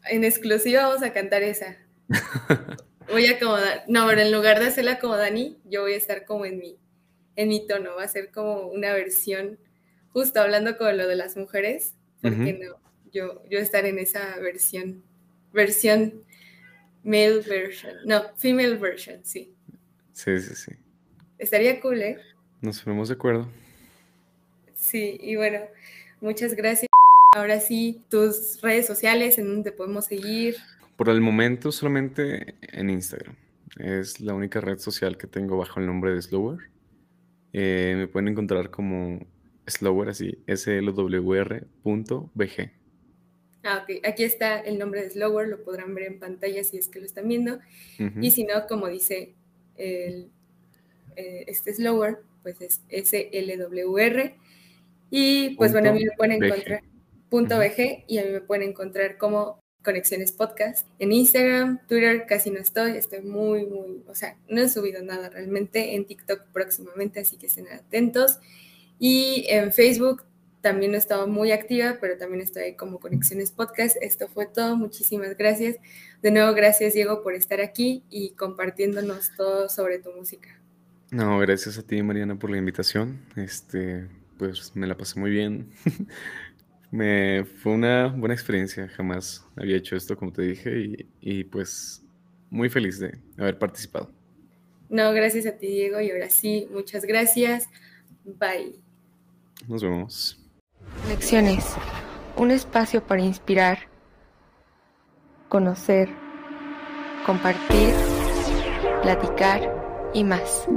En exclusiva vamos a cantar esa. voy a acomodar. No, pero en lugar de hacerla como Dani, yo voy a estar como en mi, en mi tono. Va a ser como una versión, justo hablando con lo de las mujeres, porque no, yo, yo estar en esa versión, versión male version, no, female version, sí. Sí, sí, sí. Estaría cool, ¿eh? Nos ponemos de acuerdo. Sí, y bueno, muchas gracias. Ahora sí, tus redes sociales en donde podemos seguir. Por el momento solamente en Instagram. Es la única red social que tengo bajo el nombre de Slower. Eh, me pueden encontrar como Slower, así, slwr.bg. Ah, ok. Aquí está el nombre de Slower, lo podrán ver en pantalla si es que lo están viendo. Y si no, como dice el, eh, este Slower, pues es SLWR. Y pues bueno, a mí me pueden encontrar punto BG y a mí me pueden encontrar como Conexiones Podcast. En Instagram, Twitter casi no estoy, estoy muy, muy, o sea, no he subido nada realmente. En TikTok próximamente, así que estén atentos. Y en Facebook también no estaba muy activa, pero también estoy ahí como Conexiones Podcast. Esto fue todo, muchísimas gracias. De nuevo, gracias Diego por estar aquí y compartiéndonos todo sobre tu música. No, gracias a ti Mariana por la invitación. Este, pues me la pasé muy bien. Me fue una buena experiencia, jamás había hecho esto como te dije y, pues muy feliz de haber participado. No, gracias a ti Diego y ahora sí, muchas gracias. Bye. Nos vemos. Lecciones, un espacio para inspirar, conocer, compartir, platicar y más.